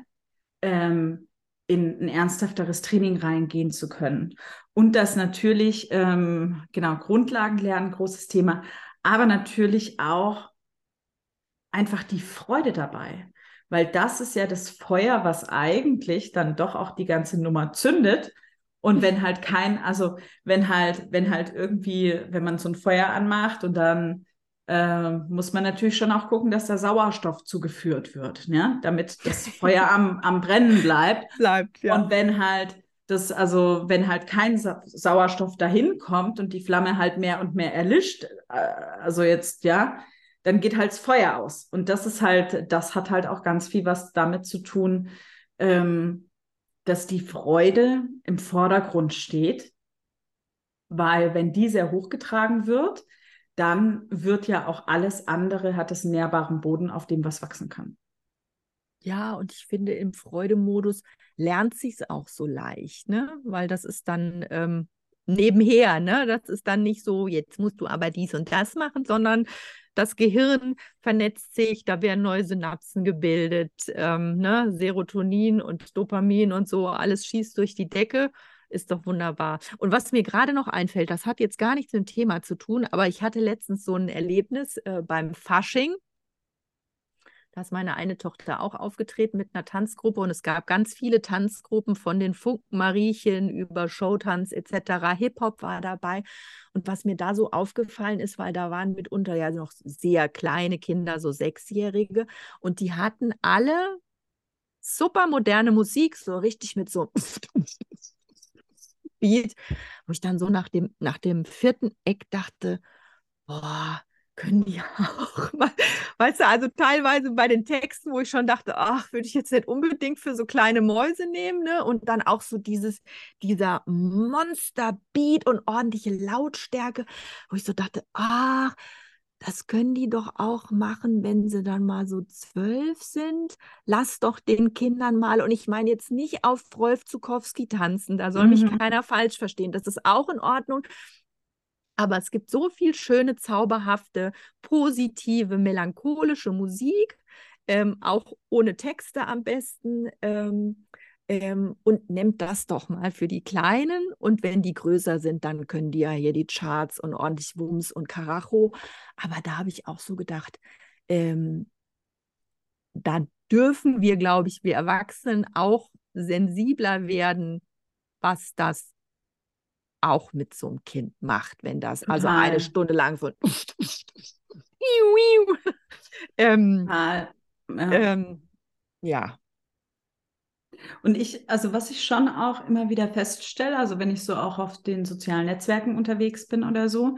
ähm, in ein ernsthafteres Training reingehen zu können. Und das natürlich, ähm, genau, Grundlagen lernen, großes Thema, aber natürlich auch einfach die Freude dabei weil das ist ja das Feuer, was eigentlich dann doch auch die ganze Nummer zündet. Und wenn halt kein, also wenn halt, wenn halt irgendwie, wenn man so ein Feuer anmacht und dann äh, muss man natürlich schon auch gucken, dass da Sauerstoff zugeführt wird, ne? damit das Feuer am, am Brennen bleibt. Bleibt, ja. Und wenn halt das, also wenn halt kein Sa Sauerstoff dahin kommt und die Flamme halt mehr und mehr erlischt, äh, also jetzt, ja, dann geht halt das Feuer aus. Und das ist halt, das hat halt auch ganz viel was damit zu tun, ähm, dass die Freude im Vordergrund steht. Weil wenn die sehr hochgetragen wird, dann wird ja auch alles andere, hat es nährbaren Boden, auf dem was wachsen kann. Ja, und ich finde, im Freudemodus lernt sich es auch so leicht, ne? Weil das ist dann ähm, nebenher, ne? Das ist dann nicht so, jetzt musst du aber dies und das machen, sondern das Gehirn vernetzt sich, da werden neue Synapsen gebildet, ähm, ne? Serotonin und Dopamin und so, alles schießt durch die Decke. Ist doch wunderbar. Und was mir gerade noch einfällt, das hat jetzt gar nichts mit dem Thema zu tun, aber ich hatte letztens so ein Erlebnis äh, beim Fasching. Da ist meine eine Tochter auch aufgetreten mit einer Tanzgruppe und es gab ganz viele Tanzgruppen von den Funkenmariechen über Showtanz etc. Hip-Hop war dabei. Und was mir da so aufgefallen ist, weil da waren mitunter ja noch sehr kleine Kinder, so Sechsjährige, und die hatten alle super moderne Musik, so richtig mit so Beat, wo ich dann so nach dem, nach dem vierten Eck dachte, boah, können die auch mal, weißt du, also teilweise bei den Texten, wo ich schon dachte, ach, würde ich jetzt nicht unbedingt für so kleine Mäuse nehmen, ne? Und dann auch so dieses, dieser Monster-Beat und ordentliche Lautstärke, wo ich so dachte, ach, das können die doch auch machen, wenn sie dann mal so zwölf sind. Lass doch den Kindern mal, und ich meine jetzt nicht auf Rolf Zukowski tanzen, da soll mhm. mich keiner falsch verstehen. Das ist auch in Ordnung. Aber es gibt so viel schöne, zauberhafte, positive, melancholische Musik, ähm, auch ohne Texte am besten. Ähm, ähm, und nehmt das doch mal für die Kleinen. Und wenn die größer sind, dann können die ja hier die Charts und ordentlich Wumms und Karacho. Aber da habe ich auch so gedacht, ähm, da dürfen wir, glaube ich, wir Erwachsenen auch sensibler werden, was das auch mit so einem Kind macht, wenn das also eine Stunde lang so ähm, ja. Ähm, ja. Und ich, also was ich schon auch immer wieder feststelle, also wenn ich so auch auf den sozialen Netzwerken unterwegs bin oder so,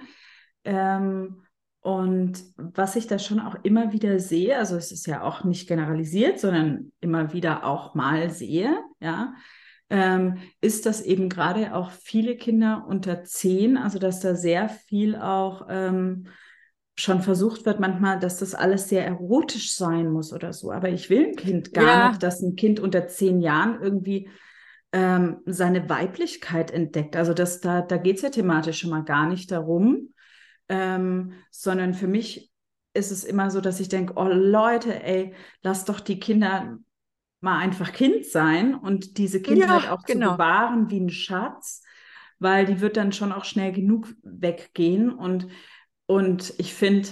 ähm, und was ich da schon auch immer wieder sehe, also es ist ja auch nicht generalisiert, sondern immer wieder auch mal sehe, ja, ähm, ist, dass eben gerade auch viele Kinder unter zehn, also dass da sehr viel auch ähm, schon versucht wird, manchmal, dass das alles sehr erotisch sein muss oder so. Aber ich will ein Kind gar ja. nicht, dass ein Kind unter zehn Jahren irgendwie ähm, seine Weiblichkeit entdeckt. Also das, da, da geht es ja thematisch schon mal gar nicht darum, ähm, sondern für mich ist es immer so, dass ich denke, oh Leute, ey, lass doch die Kinder mal einfach Kind sein und diese Kindheit ja, auch genau. zu bewahren wie ein Schatz, weil die wird dann schon auch schnell genug weggehen. Und, und ich finde,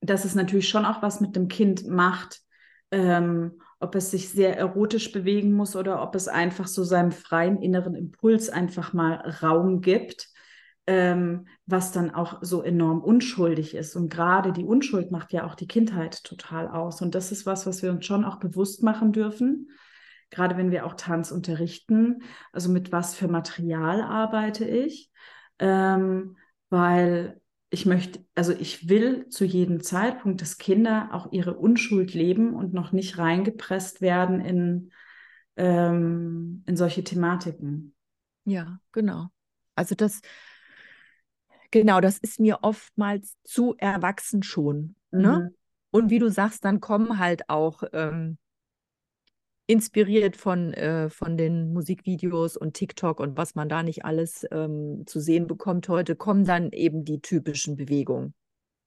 dass es natürlich schon auch was mit dem Kind macht, ähm, ob es sich sehr erotisch bewegen muss oder ob es einfach so seinem freien inneren Impuls einfach mal Raum gibt. Ähm, was dann auch so enorm unschuldig ist. Und gerade die Unschuld macht ja auch die Kindheit total aus. Und das ist was, was wir uns schon auch bewusst machen dürfen. Gerade wenn wir auch Tanz unterrichten. Also mit was für Material arbeite ich? Ähm, weil ich möchte, also ich will zu jedem Zeitpunkt, dass Kinder auch ihre Unschuld leben und noch nicht reingepresst werden in, ähm, in solche Thematiken. Ja, genau. Also das, genau, das ist mir oftmals zu erwachsen schon. Ne? Mhm. Und wie du sagst, dann kommen halt auch ähm, inspiriert von, äh, von den Musikvideos und TikTok und was man da nicht alles ähm, zu sehen bekommt heute, kommen dann eben die typischen Bewegungen.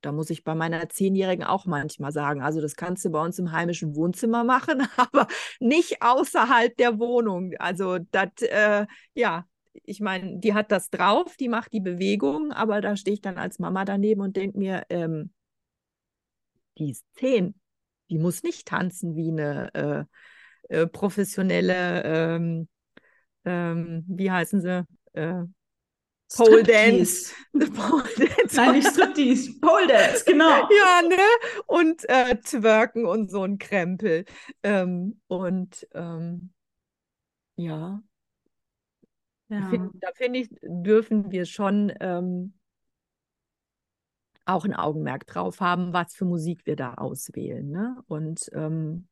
Da muss ich bei meiner Zehnjährigen auch manchmal sagen, also das kannst du bei uns im heimischen Wohnzimmer machen, aber nicht außerhalb der Wohnung. Also das, äh, ja, ich meine, die hat das drauf, die macht die Bewegung, aber da stehe ich dann als Mama daneben und denke mir, ähm, die ist zehn, die muss nicht tanzen wie eine äh, äh, professionelle, ähm, ähm, wie heißen sie? Äh, Pole Dance. Pole Dance. Nein, nicht Striptease. Pole Dance, genau. ja, ne? Und äh, Twerken und so ein Krempel. Ähm, und ähm, ja. Ja. Find, da finde ich, dürfen wir schon ähm, auch ein Augenmerk drauf haben, was für Musik wir da auswählen. Ne? Und ähm,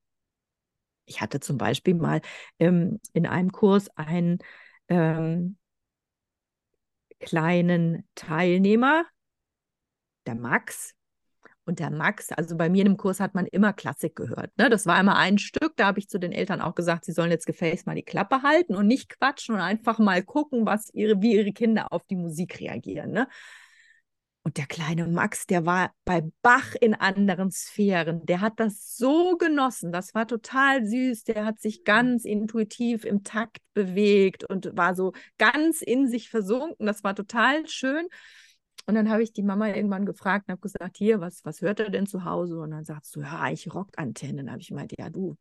ich hatte zum Beispiel mal ähm, in einem Kurs einen ähm, kleinen Teilnehmer, der Max. Und der Max, also bei mir im Kurs hat man immer Klassik gehört. Ne? Das war immer ein Stück. Da habe ich zu den Eltern auch gesagt, sie sollen jetzt gefälligst mal die Klappe halten und nicht quatschen und einfach mal gucken, was ihre, wie ihre Kinder auf die Musik reagieren. Ne? Und der kleine Max, der war bei Bach in anderen Sphären. Der hat das so genossen. Das war total süß. Der hat sich ganz intuitiv im Takt bewegt und war so ganz in sich versunken. Das war total schön. Und dann habe ich die Mama irgendwann gefragt und habe gesagt, hier, was, was hört er denn zu Hause? Und dann sagt sie, ja, ich Rockantennen. Dann habe ich gemeint, ja, du,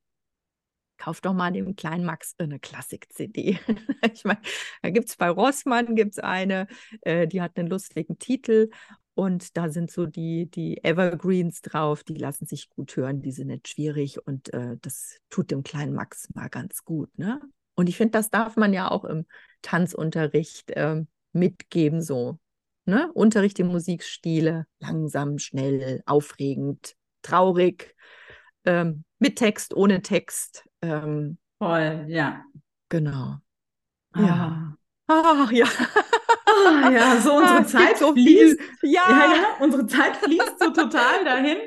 kauf doch mal dem kleinen Max eine Klassik-CD. ich meine, da gibt es bei Rossmann gibt's eine, äh, die hat einen lustigen Titel und da sind so die, die Evergreens drauf, die lassen sich gut hören, die sind nicht schwierig und äh, das tut dem kleinen Max mal ganz gut. Ne? Und ich finde, das darf man ja auch im Tanzunterricht äh, mitgeben, so. Ne? Unterricht in Musikstile, langsam, schnell, aufregend, traurig, ähm, mit Text, ohne Text. Ähm, Voll, ja. Genau. Ah. Ja. Ah, ja. Ah, ja, so unsere ah, Zeit so fließt. Ja. ja, ja, unsere Zeit fließt so total dahin.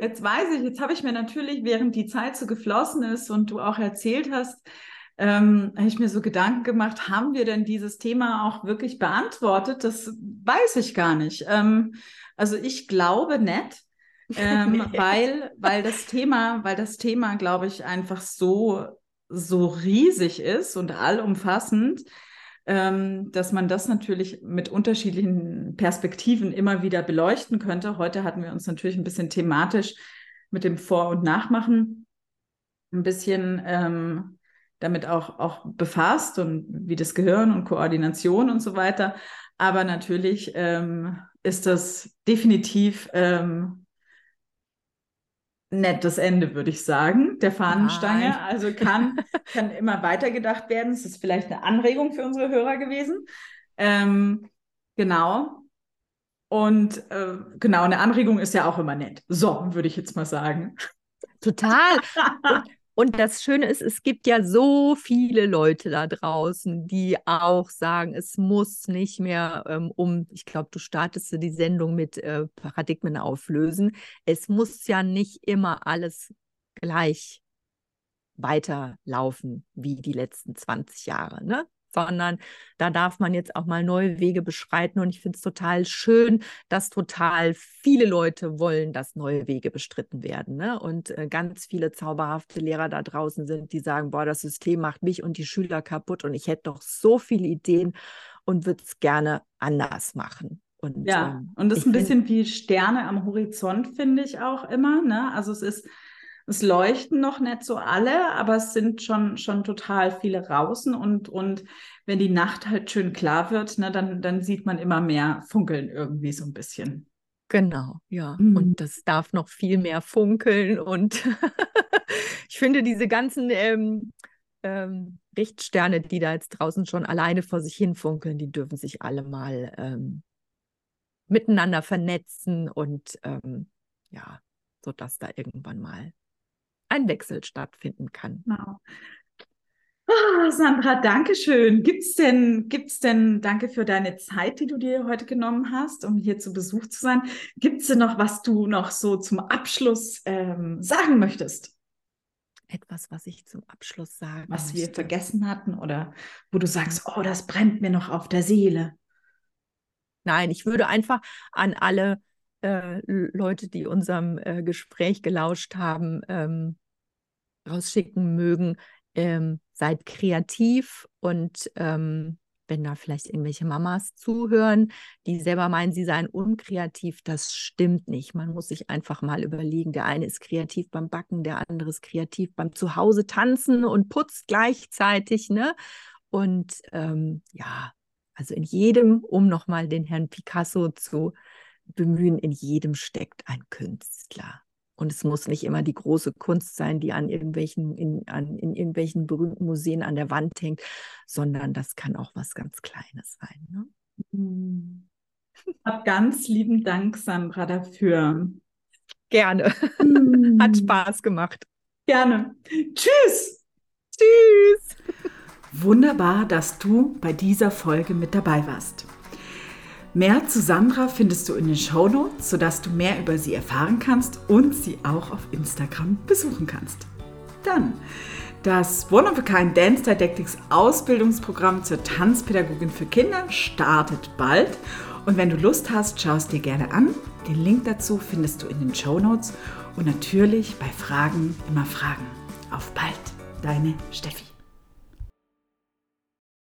Jetzt weiß ich, jetzt habe ich mir natürlich, während die Zeit so geflossen ist und du auch erzählt hast, ähm, habe ich mir so Gedanken gemacht, haben wir denn dieses Thema auch wirklich beantwortet? Das weiß ich gar nicht. Ähm, also ich glaube nicht ähm, weil, weil das Thema, weil das Thema, glaube ich, einfach so, so riesig ist und allumfassend, ähm, dass man das natürlich mit unterschiedlichen Perspektiven immer wieder beleuchten könnte. Heute hatten wir uns natürlich ein bisschen thematisch mit dem Vor- und Nachmachen ein bisschen ähm, damit auch, auch befasst und wie das Gehirn und Koordination und so weiter. Aber natürlich ähm, ist das definitiv ähm, nettes Ende, würde ich sagen, der Fahnenstange. Nein. Also kann, kann immer weitergedacht werden. Es ist vielleicht eine Anregung für unsere Hörer gewesen. Ähm, genau. Und äh, genau, eine Anregung ist ja auch immer nett. So, würde ich jetzt mal sagen. Total. Und das Schöne ist, es gibt ja so viele Leute da draußen, die auch sagen, es muss nicht mehr ähm, um, ich glaube, du startest die Sendung mit äh, Paradigmen auflösen. Es muss ja nicht immer alles gleich weiterlaufen wie die letzten 20 Jahre. Ne? Sondern da darf man jetzt auch mal neue Wege beschreiten. Und ich finde es total schön, dass total viele Leute wollen, dass neue Wege bestritten werden. Ne? Und äh, ganz viele zauberhafte Lehrer da draußen sind, die sagen, boah, das System macht mich und die Schüler kaputt und ich hätte doch so viele Ideen und würde es gerne anders machen. Und, ja, ähm, und das ist ein bisschen wie Sterne am Horizont, finde ich auch immer. Ne? Also es ist Es leuchten noch nicht so alle, aber es sind schon, schon total viele draußen und, und wenn die Nacht halt schön klar wird, ne, dann, dann sieht man immer mehr funkeln irgendwie so ein bisschen. Genau, ja. Mhm. Und das darf noch viel mehr funkeln. Und ich finde diese ganzen ähm, ähm, Richtsterne, die da jetzt draußen schon alleine vor sich hin funkeln, die dürfen sich alle mal ähm, miteinander vernetzen und ähm, ja, sodass da irgendwann mal ein Wechsel stattfinden kann. Genau. Oh, Sandra, danke schön. Gibt's denn, gibt's denn, danke für deine Zeit, die du dir heute genommen hast, um hier zu Besuch zu sein. Gibt's denn noch, was du noch so zum Abschluss ähm, sagen möchtest? Etwas, was ich zum Abschluss sagen Was möchte. wir vergessen hatten oder wo du sagst, oh, das brennt mir noch auf der Seele. Nein, ich würde einfach an alle äh, Leute, die unserem äh, Gespräch gelauscht haben, ähm, rausschicken mögen, ähm, seid kreativ und ähm, wenn da vielleicht irgendwelche Mamas zuhören, die selber meinen, sie seien unkreativ, das stimmt nicht. Man muss sich einfach mal überlegen, der eine ist kreativ beim Backen, der andere ist kreativ beim Zuhause tanzen und putzt gleichzeitig, ne? Und ähm, ja, also in jedem, um nochmal den Herrn Picasso zu bemühen, in jedem steckt ein Künstler. Und es muss nicht immer die große Kunst sein, die an irgendwelchen, in, an, in irgendwelchen berühmten Museen an der Wand hängt, sondern das kann auch was ganz Kleines sein. Ne? Mhm. Ganz lieben Dank, Sandra, dafür. Gerne. Mm. Hat Spaß gemacht. Gerne. Tschüss. Tschüss. Wunderbar, dass du bei dieser Folge mit dabei warst. Mehr zu Sandra findest du in den Show Notes, sodass du mehr über sie erfahren kannst und sie auch auf Instagram besuchen kannst. Dann das One of a Kind Dance Didactics Ausbildungsprogramm zur Tanzpädagogin für Kinder startet bald. Und wenn du Lust hast, schau es dir gerne an. Den Link dazu findest du in den Show Notes. Und natürlich bei Fragen immer Fragen. Auf bald, deine Steffi.